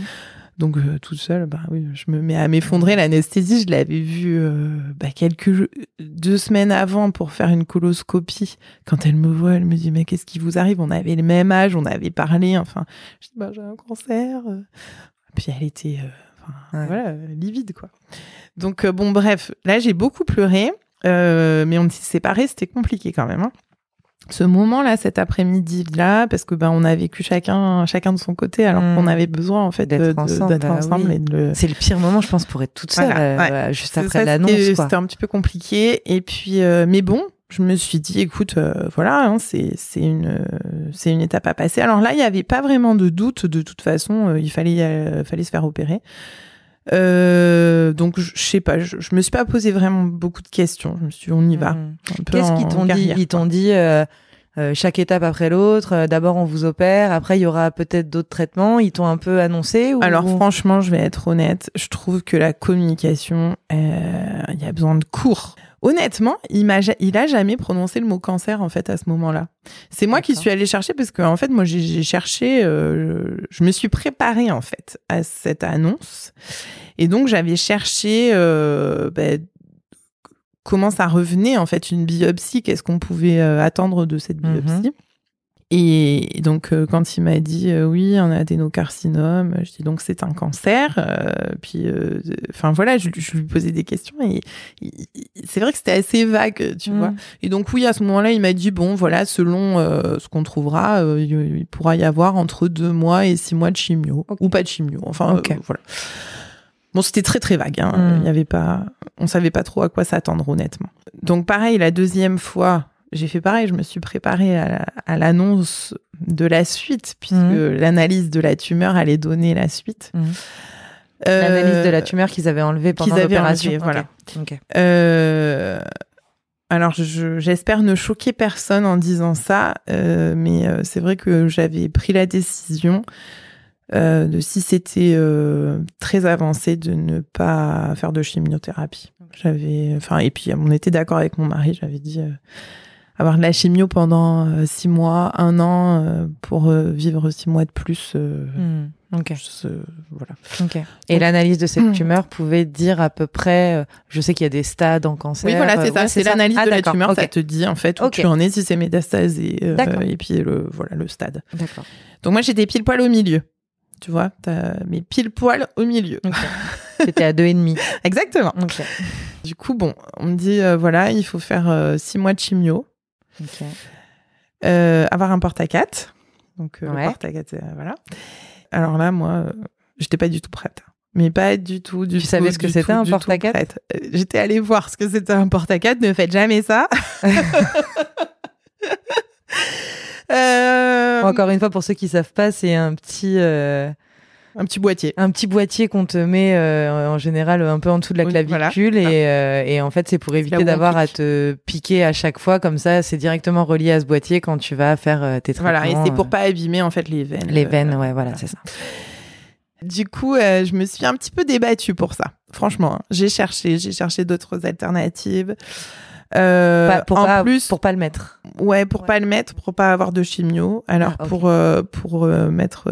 Donc euh, toute seule, bah oui, je me mets à m'effondrer. L'anesthésie, je l'avais vue euh, bah, quelques deux semaines avant pour faire une coloscopie. Quand elle me voit, elle me dit mais qu'est-ce qui vous arrive? On avait le même âge, on avait parlé. Enfin, je dis bah j'ai un cancer. Puis elle était, euh, Ouais. voilà, euh, livide quoi. Donc euh, bon bref, là j'ai beaucoup pleuré, euh, mais on s'est séparés, c'était compliqué quand même. hein. Ce moment-là, cet après-midi-là, parce que ben on a vécu chacun chacun de son côté, alors Mm. qu'on avait besoin en fait D'être ensemble, bah ensemble oui. et de le. C'est le pire moment, je pense, pour être toute seule, Voilà, euh, ouais. juste après l'annonce. C'était un petit peu compliqué. Et puis, euh, mais bon, je me suis dit, écoute, euh, voilà, hein, c'est c'est une euh, c'est une étape à passer. Alors là, il n'y avait pas vraiment de doute. De toute façon, il fallait fallait se faire opérer. Euh, donc je sais pas, je, je me suis pas posé vraiment beaucoup de questions. Je me suis dit, on y va. Peu Qu'est-ce qu'ils t'ont dit? Ils t'ont dit euh, euh, chaque étape après l'autre. euh, D'abord, on vous opère. Après, il y aura peut-être d'autres traitements. Ils t'ont un peu annoncé ou... Alors franchement, je vais être honnête, je trouve que la communication, euh, il y a besoin de cours. Honnêtement, il m'a, il a jamais prononcé le mot cancer en fait à ce moment-là. C'est moi qui suis allée chercher parce que en fait, moi j'ai cherché, euh, je me suis préparée en fait à cette annonce et donc j'avais cherché euh, ben, comment ça revenait en fait une biopsie, qu'est-ce qu'on pouvait euh, attendre de cette Mhm. biopsie. Et donc, euh, quand il m'a dit euh, oui, un adénocarcinome, je dis donc c'est un cancer. euh, puis, enfin voilà, je, je lui posais des questions et c'est vrai que c'était assez vague, tu Mm. vois. Et donc oui, à ce moment-là, il m'a dit bon, voilà, selon ce qu'on trouvera, il, pourra y avoir entre deux mois et six mois de chimio ou pas de chimio. Enfin, Ok. euh, voilà. Bon, c'était très très vague. Hein. Mm. Il y avait pas, on savait pas trop à quoi s'attendre honnêtement. Donc pareil, la deuxième fois, j'ai fait pareil. Je me suis préparée à, la- à l'annonce de la suite puisque Mhm. l'analyse de la tumeur allait donner la suite. Mhm. Euh, L'analyse de la tumeur qu'ils avaient enlevée pendant l'opération. enlevée, Ok. voilà. Ok. Euh, alors, je- j'espère ne choquer personne en disant ça, euh, mais euh, c'est vrai que j'avais pris la décision de si c'était très avancé de ne pas faire de chimiothérapie. J'avais, enfin, et puis on était d'accord avec mon mari. J'avais dit avoir de la chimio pendant euh, six mois, un an euh, pour euh, vivre six mois de plus. Ok. je- voilà. Ok. Et l'analyse de cette tumeur pouvait dire à peu près. euh, je sais qu'il y a des stades en cancer. Oui, voilà, c'est euh, ça. ouais, c'est l'analyse Ah, de la tumeur. ok. Ça te dit en fait où tu en es, si c'est métastase et, euh, et puis le voilà le stade. D'accord. Donc moi j'étais pile poil au milieu. Tu vois, t'as- mais pile poil au milieu. Ok. C'était à deux et demi. Exactement. Ok. Du coup, bon, on me dit voilà, il faut faire six mois de chimio, Euh, avoir un porte à 4 Donc euh, Ouais. le porte à 4 voilà. Alors là, moi, euh, j'étais pas du tout prête. Mais pas du tout, du Tu tout. savais ce que c'était, un porte à quatre. Euh, J'étais allée voir ce que c'était un porte à 4 Ne faites jamais ça. Euh, Encore une fois, pour ceux qui savent pas, c'est un petit, euh, un petit boîtier. un petit boîtier qu'on te met euh, en général un peu en dessous de la clavicule voilà. et, euh, et en fait c'est pour éviter d'avoir à te piquer à chaque fois comme ça c'est directement relié à ce boîtier quand tu vas faire euh, tes traitements. Voilà, et c'est pour pas abîmer en fait les veines. les veines, ouais, voilà, c'est ça. Du coup, euh, je me suis un petit peu débattue pour ça. Franchement, hein. j'ai cherché, j'ai cherché d'autres alternatives. Euh, Pas- pour en pas, plus, pour pas le mettre. ouais, pour Ouais. pas le mettre, pour pas avoir de chimio. Alors Ah, pour euh, pour euh, mettre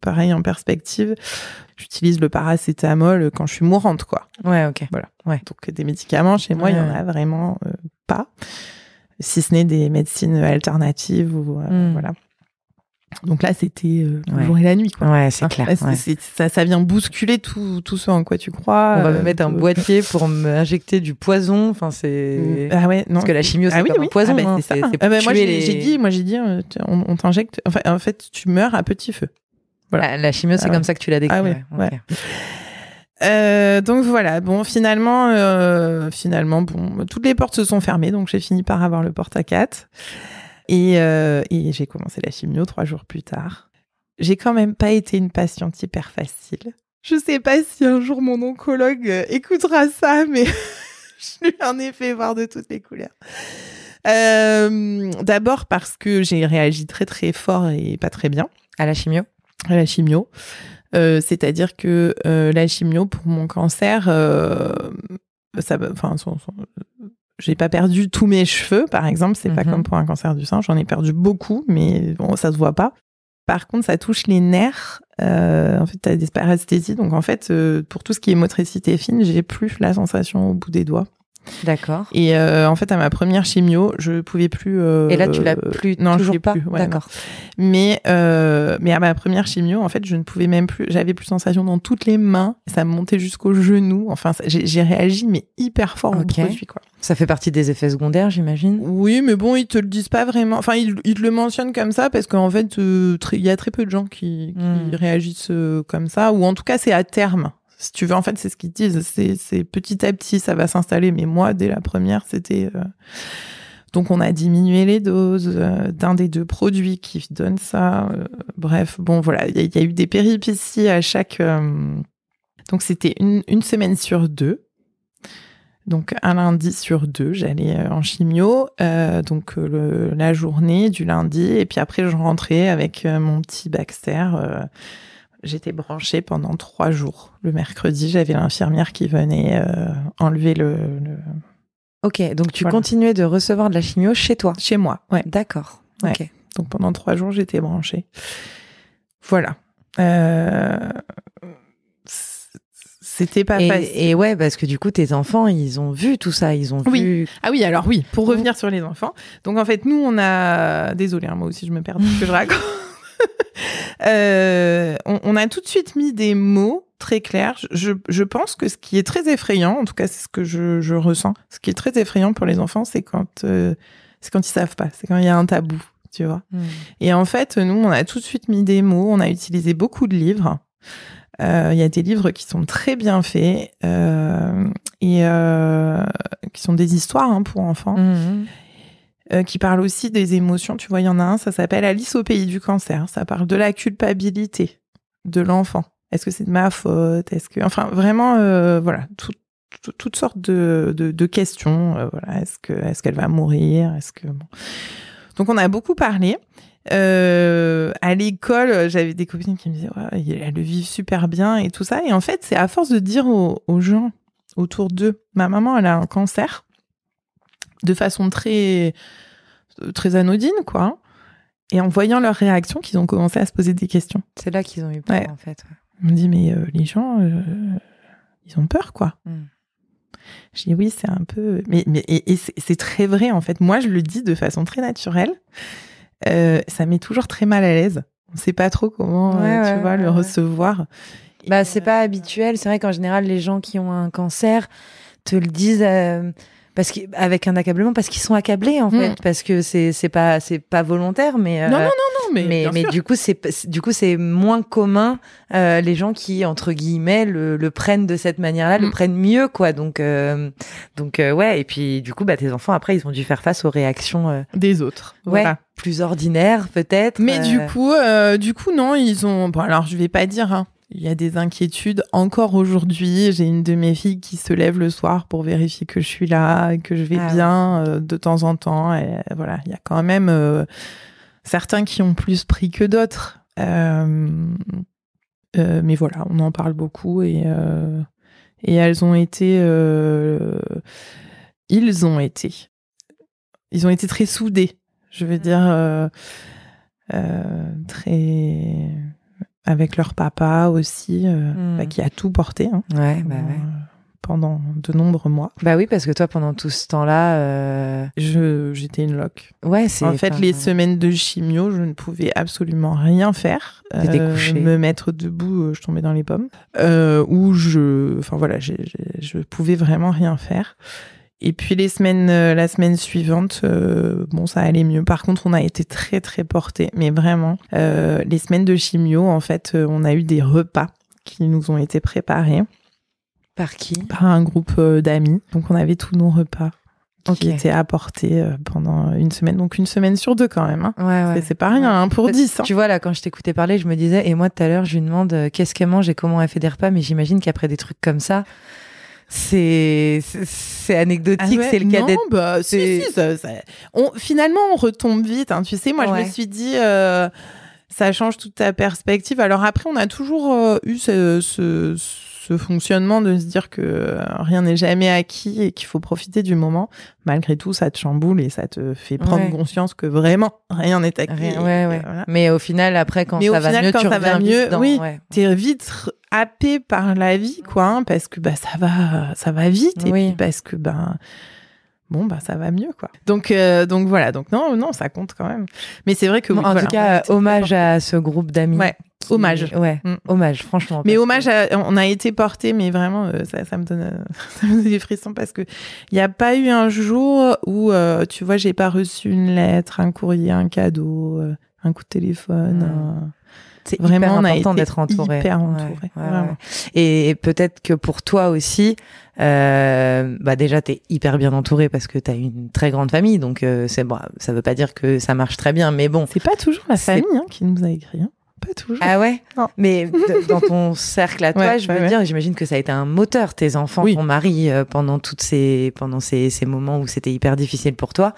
pareil en perspective, j'utilise le paracétamol quand je suis mourante, quoi. Ouais, ok. Donc des médicaments chez moi, il y en Ouais. a vraiment pas, si ce n'est des médecines alternatives ou euh, Mm. voilà. Donc là, c'était euh, le Ouais. jour et la nuit, quoi. Ouais, c'est Hein, clair. là, ouais. ça, ça vient bousculer tout, tout ce en quoi tu crois. On va euh, me mettre un tout- boîtier pour m'injecter du poison. Enfin, c'est. Ah ouais, non. Parce que la chimio, c'est ah oui, comme oui. un poison. Ah bah, hein, c'est Ah bah, moi, j'ai les- j'ai dit, moi, j'ai dit, euh, on, on t'injecte. Enfin, en fait, tu meurs à petit feu. voilà. La, la chimio, c'est Ah comme ouais. ça que tu l'as décrit. Ah ouais. Euh, donc voilà. Bon, finalement, euh, finalement, bon, toutes les portes se sont fermées, donc j'ai fini par avoir le porte à 4 et, euh, et j'ai commencé la chimio trois jours plus tard. J'ai quand même pas été une patiente hyper facile. Je sais pas si un jour mon oncologue euh, écoutera ça, mais je lui en ai fait voir de toutes les couleurs. Euh, D'abord parce que j'ai réagi très très fort et pas très bien À la chimio. à la chimio. C'est-à-dire que la chimio pour mon cancer, ça, son- son- j'ai pas perdu tous mes cheveux, par exemple. C'est pas Mhm. comme pour un cancer du sein. J'en ai perdu beaucoup, mais bon, ça se voit pas. Par contre, ça touche les nerfs. Euh, en fait, tu as des paresthésies. Donc, en fait, euh, pour tout ce qui est motricité fine, j'ai plus la sensation au bout des doigts. D'accord. Et euh, en fait, à ma première chimio, je pouvais plus. euh, Et là, tu l'as plus, non, je toujours l'ai pas. plus, ouais, D'accord. mais euh, mais à ma première chimio, en fait, je ne pouvais même plus. J'avais plus sensation dans toutes les mains. Ça me montait jusqu'aux genoux. Enfin, j'ai réagi mais hyper fort Ok. au produit, quoi. Ça fait partie des effets secondaires, j'imagine? Oui, mais bon, ils te le disent pas vraiment. Enfin, ils, ils te le mentionnent comme ça parce qu'en fait, euh, il y a très peu de gens qui, qui Hmm. réagissent euh, comme ça, ou en tout cas, c'est à terme. Si tu veux, en fait, c'est ce qu'ils disent. C'est petit à petit, ça va s'installer. Mais moi, dès la première, c'était. euh, Donc, on a diminué les doses euh, d'un des deux produits qui donne ça. Euh, bref, bon, voilà, il y, a- eu des péripéties à chaque. Donc, c'était une, semaine sur deux. Donc un lundi sur deux, j'allais en chimio, donc la journée du lundi, et puis après je rentrais avec mon petit Baxter. J'étais branchée pendant trois jours. Le mercredi, j'avais l'infirmière qui venait euh, enlever le, le- Ok, donc tu Voilà. continuais de recevoir de la chimio chez toi? Chez moi, ouais. D'accord. Ouais. Ok. Donc pendant trois jours, j'étais branchée. Voilà. Euh, C'était pas facile. Et, et ouais, parce que du coup, tes enfants, ils ont vu tout ça, ils ont Oui. vu. Ah oui, alors oui, pour revenir sur les enfants. Donc en fait, nous, on a... Désolée, hein, moi aussi, je me perds dans ce que je raconte. Euh, on, on a tout de suite mis des mots très clairs. Je, je pense que ce qui est très effrayant, en tout cas c'est ce que je, je ressens, ce qui est très effrayant pour les enfants, c'est quand, euh, c'est quand ils savent pas, c'est quand il y a un tabou, tu vois. Hmm. Et en fait, nous, on a tout de suite mis des mots, on a utilisé beaucoup de livres. Euh, Il y a des livres qui sont très bien faits euh, et qui sont des histoires hein, pour enfants, Mhm. Euh, qui parlent aussi des émotions. Tu vois, il y en a un, ça s'appelle Alice au pays du cancer. Ça parle de la culpabilité de l'enfant. Est-ce que c'est de ma faute? Est-ce que, enfin, vraiment, euh, voilà, tout- tout- toutes sortes de, de, de questions. euh, voilà, est-ce que, est-ce qu'elle va mourir? Est-ce que, bon. donc on a beaucoup parlé. Euh, à l'école, j'avais des copines qui me disaient, ouais, elles le vivent super bien et tout ça. Et en fait, c'est à force de dire aux, aux gens autour d'eux, ma maman, elle a un cancer, de façon très, très anodine, quoi. Et en voyant leurs réactions, qu'ils ont commencé à se poser des questions. C'est là qu'ils ont eu peur, Ouais. en fait. ouais. On me dit, mais euh, les gens, euh, ils ont peur, quoi. Mm. Je dis, oui, c'est un peu. Mais, mais et, et c'est très vrai, en fait. Moi, je le dis de façon très naturelle. Euh, ça met toujours très mal à l'aise. On sait pas trop comment, Ouais, tu vois, le recevoir. Bah, c'est pas habituel. C'est vrai qu'en général, les gens qui ont un cancer te le disent parce que, avec un accablement, parce qu'ils sont accablés, en Mm. fait. Parce que c'est c'est pas, c'est pas volontaire, mais. euh, Non, non, non, non, mais, mais, mais du coup c'est du coup c'est moins commun euh, les gens qui entre guillemets le, le prennent de cette manière-là le Mm. prennent mieux quoi donc euh, donc euh, ouais et puis du coup bah tes enfants après ils ont dû faire face aux réactions euh, des autres. ouais Voilà. plus ordinaires peut-être Mais du coup, euh, du coup, non, ils ont. Bon, alors, je vais pas dire. hein. Il y a des inquiétudes. Encore aujourd'hui, j'ai une de mes filles qui se lève le soir pour vérifier que je suis là, que je vais Ah ouais. bien euh, de temps en temps. Et voilà, il y a quand même euh, certains qui ont plus pris que d'autres. Euh, mais voilà, on en parle beaucoup et et elles ont été, ils ont été, ils ont été très soudés. Je veux dire. euh, euh, très avec leur papa aussi, euh, bah, qui a tout porté hein, ouais bah ouais euh, pendant de nombreux mois. bah oui parce que toi pendant tout ce temps-là euh, Je j'étais une loque. ouais c'est En fait, les semaines de chimio, je ne pouvais absolument rien faire. Euh, me mettre debout, je tombais dans les pommes. Euh, ou je, enfin voilà, je pouvais vraiment rien faire. Et puis les semaines, euh, la semaine suivante, euh, bon, ça allait mieux. Par contre, on a été très très portés, mais vraiment, euh, les semaines de chimio, en fait, on a eu des repas qui nous ont été préparés par qui? Par un groupe d'amis. Donc on avait tous nos repas qui étaient apportés pendant une semaine. Donc une semaine sur deux quand même. hein. ouais ouais C'est- pas rien hein, pour Parce- 10. hein. Tu vois, là, quand je t'écoutais parler, je me disais, et moi, tout à l'heure, je lui demande euh, qu'est-ce qu'elle mange et comment elle fait des repas, mais j'imagine qu'après des trucs comme ça, c'est c'est- anecdotique, Ah ouais, c'est le cas d'être. bah, si, si, ça- ça- on, finalement, on retombe vite. hein. Tu sais, moi, je me suis dit, euh, ça change toute ta perspective. Alors après, on a toujours euh, eu ce, ce, ce fonctionnement de se dire que rien n'est jamais acquis et qu'il faut profiter du moment. Malgré tout, ça te chamboule et ça te fait prendre Ouais. conscience que vraiment, rien n'est acquis. Rien- Et ouais, que, ouais. voilà. Mais au final, après, quand Mais ça au va final, mieux, quand tu ça va mieux, oui. t'es vite happé par la vie, quoi, hein, parce que bah ça va, ça va vite, et puis parce que ben bon bah ça va mieux, quoi. Donc euh, donc voilà, donc non non ça compte quand même. Mais c'est vrai que oui, en voilà, tout cas, hommage à ce groupe d'amis. Ouais, qui- hommage. Ouais, Mm. hommage, franchement. Mais hommage, à- on a été porté, mais vraiment, euh, ça, ça me donne, euh, ça me donne des frissons parce que il n'y a pas eu un jour où, tu vois, j'ai pas reçu une lettre, un courrier, un cadeau, un coup de téléphone. Mm. un- C'est Vraiment, important d'être entouré. hyper entouré, ouais, vraiment. ouais. Et peut-être que pour toi aussi, euh, bah déjà t'es hyper bien entouré parce que t'as une très grande famille, donc euh, c'est bon. Ça veut pas dire que ça marche très bien, mais bon. C'est pas toujours la famille hein, qui nous a écrit. hein. Pas toujours. Ah ouais Non. Mais dans ton cercle à toi, Ouais, je veux ouais. dire, j'imagine que ça a été un moteur, tes enfants, Oui. ton mari, euh, pendant toutes ces, pendant ces, ces moments où c'était hyper difficile pour toi.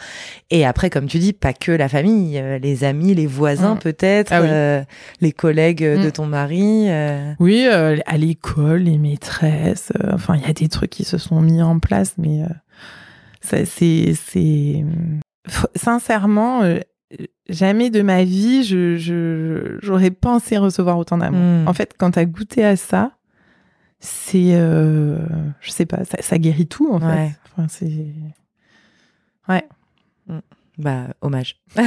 Et après, comme tu dis, pas que la famille, euh, les amis, les voisins Mm. peut-être, Ah oui. euh, les collègues euh, de Mm. ton mari. Oui, euh, à l'école, les maîtresses. euh, enfin, il y a des trucs qui se sont mis en place, mais euh, Ça, c'est, c'est, F- sincèrement, jamais de ma vie, je, j'aurais pensé recevoir autant d'amour. Mm. En fait, quand t'as goûté à ça, c'est, euh, je sais pas, ça, ça guérit tout, en Ouais. fait. Enfin, c'est, ouais. Bah, hommage.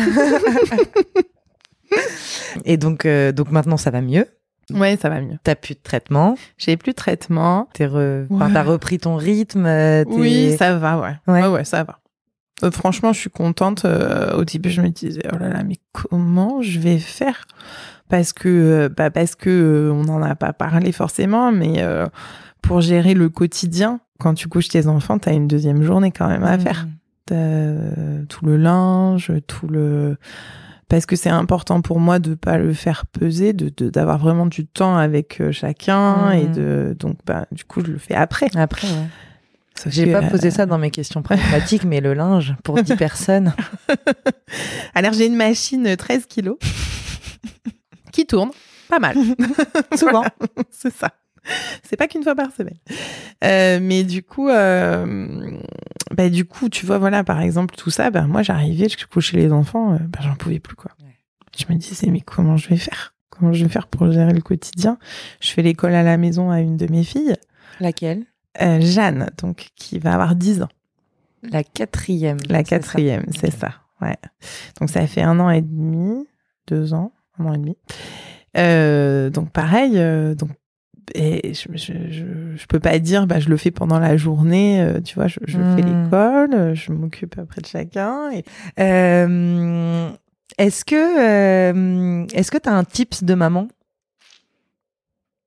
Et donc, euh, donc maintenant, ça va mieux? Ouais, ça va mieux. T'as plus de traitement? J'ai plus de traitement. T'es re... enfin, t'as repris ton rythme. euh, Oui, ça va, ouais. Ouais. Ouais, ouais, ça va. Euh, franchement, je suis contente. Euh, au début, je me disais, oh là là, mais comment je vais faire? Parce que, euh, bah, parce que on n'en a pas parlé forcément, mais pour gérer le quotidien, quand tu couches tes enfants, t'as une deuxième journée quand même à Mm. faire. T'as, tout le linge, tout le parce que c'est important pour moi de pas le faire peser, de d'avoir vraiment du temps avec chacun et de donc bah du coup je le fais après. Après, ouais. J'ai pas euh, posé ça dans mes questions pragmatiques, mais le linge pour 10 personnes. Alors j'ai une machine 13 kilos qui tourne pas mal. Souvent. c'est ça. C'est pas qu'une fois par semaine. Euh, mais du coup, euh, bah, du coup, tu vois, voilà, par exemple, tout ça, bah, moi, j'arrivais, je couchais les enfants, euh, bah, j'en pouvais plus, quoi. Je me disais, mais comment je vais faire? Comment je vais faire pour gérer le quotidien? Je fais l'école à la maison à une de mes filles, Laquelle? Euh, Jeanne, donc, qui va avoir 10 ans. La quatrième. La quatrième, c'est ça. Ouais. Donc ça fait un an et demi, deux ans, un an et demi. Euh, donc pareil, euh, donc et je, je, je, je peux pas dire bah je le fais pendant la journée, euh, tu vois, je, je fais Hmm. l'école, je m'occupe après de chacun et Euh, est-ce que euh, est-ce que t'as un tips de maman?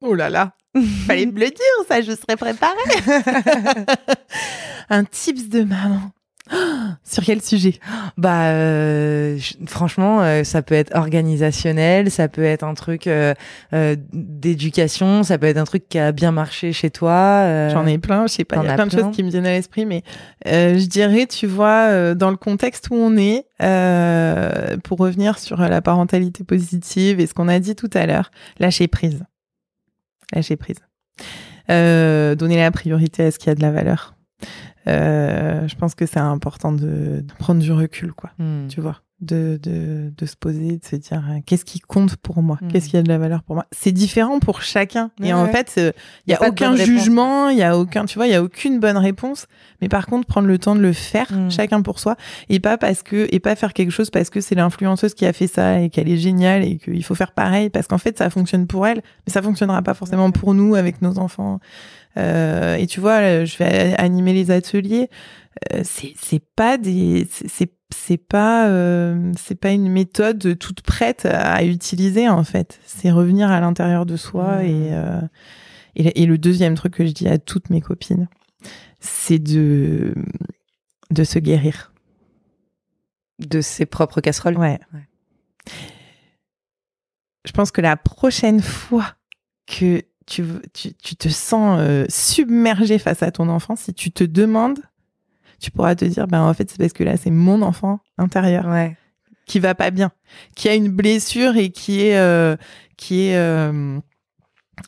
Oh là là, fallait me le dire ça, je serais préparée. un tips de maman. Sur quel sujet? Bah, euh, franchement, euh, ça peut être organisationnel, ça peut être un truc euh, euh, d'éducation, ça peut être un truc qui a bien marché chez toi. euh, J'en ai plein, je sais pas, il y a plein de plein. choses qui me viennent à l'esprit, mais euh, je dirais, tu vois, euh, dans le contexte où on est, euh, pour revenir sur la parentalité positive et ce qu'on a dit tout à l'heure, lâcher prise. Lâcher prise. Euh, donner la priorité à ce qui a de la valeur. Euh, je pense que c'est important de, de prendre du recul, quoi hmm. tu vois, de, de, de se poser, de se dire euh, qu'est-ce qui compte pour moi, Mhm. qu'est-ce qui a de la valeur pour moi? C'est différent pour chacun. Et en ouais. fait, il Y y a aucun jugement, il y a aucun, tu vois, il y a aucune bonne réponse. Mais par contre, prendre le temps de le faire, Mhm. chacun pour soi, et pas parce que, et pas faire quelque chose parce que c'est l'influenceuse qui a fait ça et qu'elle est géniale et qu'il faut faire pareil parce qu'en fait, ça fonctionne pour elle, mais ça fonctionnera pas forcément pour nous avec nos enfants. Euh, et tu vois, euh, je vais animer les ateliers. Euh, c'est c'est pas des c'est- c'est pas euh, c'est pas une méthode toute prête à utiliser en fait. C'est revenir à l'intérieur de soi Mmh. et, euh, et et le deuxième truc que je dis à toutes mes copines, c'est de de se guérir. de ses propres casseroles. Ouais. Ouais. Je pense que la prochaine fois que tu, tu, tu te sens euh, submergé face à ton enfant, si tu te demandes, tu pourras te dire, ben en fait, c'est parce que là, c'est mon enfant intérieur Ouais. qui va pas bien, qui a une blessure et qui est, euh, qui est, euh,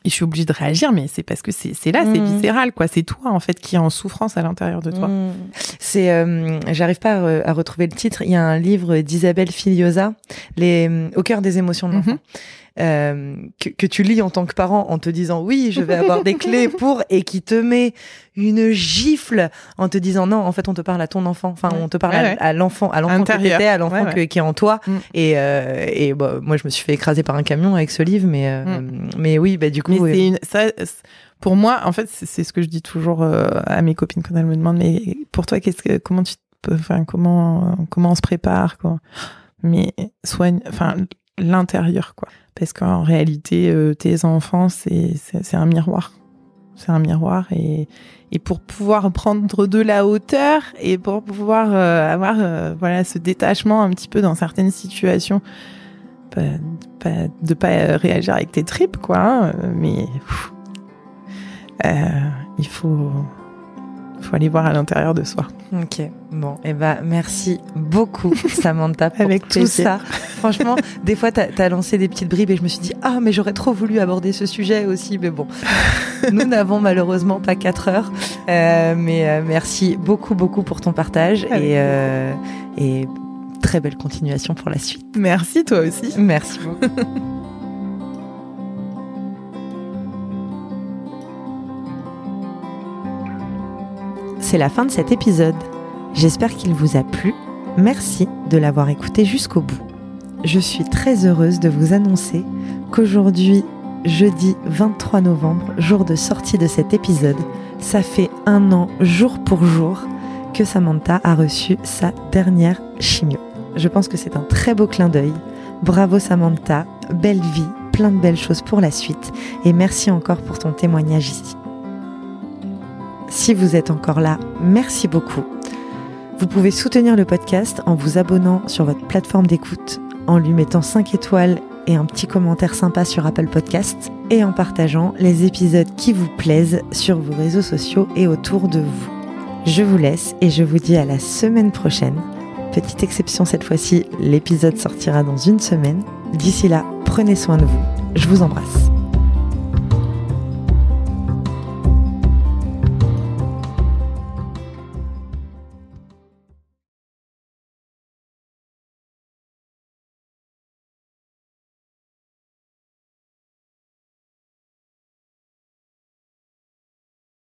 et je suis obligée de réagir, mais c'est parce que c'est là, c'est Mhm. viscéral, quoi. C'est toi, en fait, qui est en souffrance à l'intérieur de toi. Mm. C'est, euh, j'arrive pas à, re- à retrouver le titre. Il y a un livre d'Isabelle Filiosa, les au cœur des émotions de l'enfant. Mhm. Euh, que, que tu lis en tant que parent en te disant oui, je vais avoir des clés pour et qui te met une gifle en te disant non, en fait on te parle à ton enfant, enfin on te parle Ouais, à- ouais. à, l'enfant, à l'enfant que t'étais, à l'enfant Ouais, qui est en toi. Mm. Et, euh, et bah, moi je me suis fait écraser par un camion avec ce livre, mais euh, mais oui, bah du coup. Mais c'est une, ça, pour moi, en fait, c'est ce que je dis toujours euh, à mes copines quand elles me demandent, mais pour toi, qu'est-ce que, comment tu enfin, comment, comment on se prépare, quoi. Mais soigne, enfin, l'intérieur, quoi. Parce qu'en réalité, euh, tes enfants, c'est, un miroir. C'est un miroir et, et pour pouvoir prendre de la hauteur et pour pouvoir euh, avoir, euh, voilà, ce détachement un petit peu dans certaines situations, pas, pas- de pas réagir avec tes tripes, quoi. hein, euh, mais euh, il faut faut aller voir à l'intérieur de soi. Ok, bon, et eh ben merci beaucoup Samantha pour Avec tout ça. Franchement, des fois tu as, lancé des petites bribes et je me suis dit ah mais j'aurais trop voulu aborder ce sujet aussi, mais bon, nous n'avons malheureusement pas quatre heures, euh, mais euh, merci beaucoup beaucoup pour ton partage et, euh, et très belle continuation pour la suite. Merci toi aussi. Merci beaucoup. C'est la fin de cet épisode. J'espère qu'il vous a plu. Merci de l'avoir écouté jusqu'au bout. Je suis très heureuse de vous annoncer qu'aujourd'hui, jeudi 23 novembre, jour de sortie de cet épisode, ça fait un an jour pour jour que Samantha a reçu sa dernière chimio. Je pense que c'est un très beau clin d'œil. Bravo Samantha, belle vie, plein de belles choses pour la suite et merci encore pour ton témoignage ici. Si vous êtes encore là, merci beaucoup. Vous pouvez soutenir le podcast en vous abonnant sur votre plateforme d'écoute, en lui mettant 5 étoiles et un petit commentaire sympa sur Apple Podcast et en partageant les épisodes qui vous plaisent sur vos réseaux sociaux et autour de vous. Je vous laisse et je vous dis à la semaine prochaine. Petite exception cette fois-ci, l'épisode sortira dans une semaine. D'ici là, prenez soin de vous. Je vous embrasse.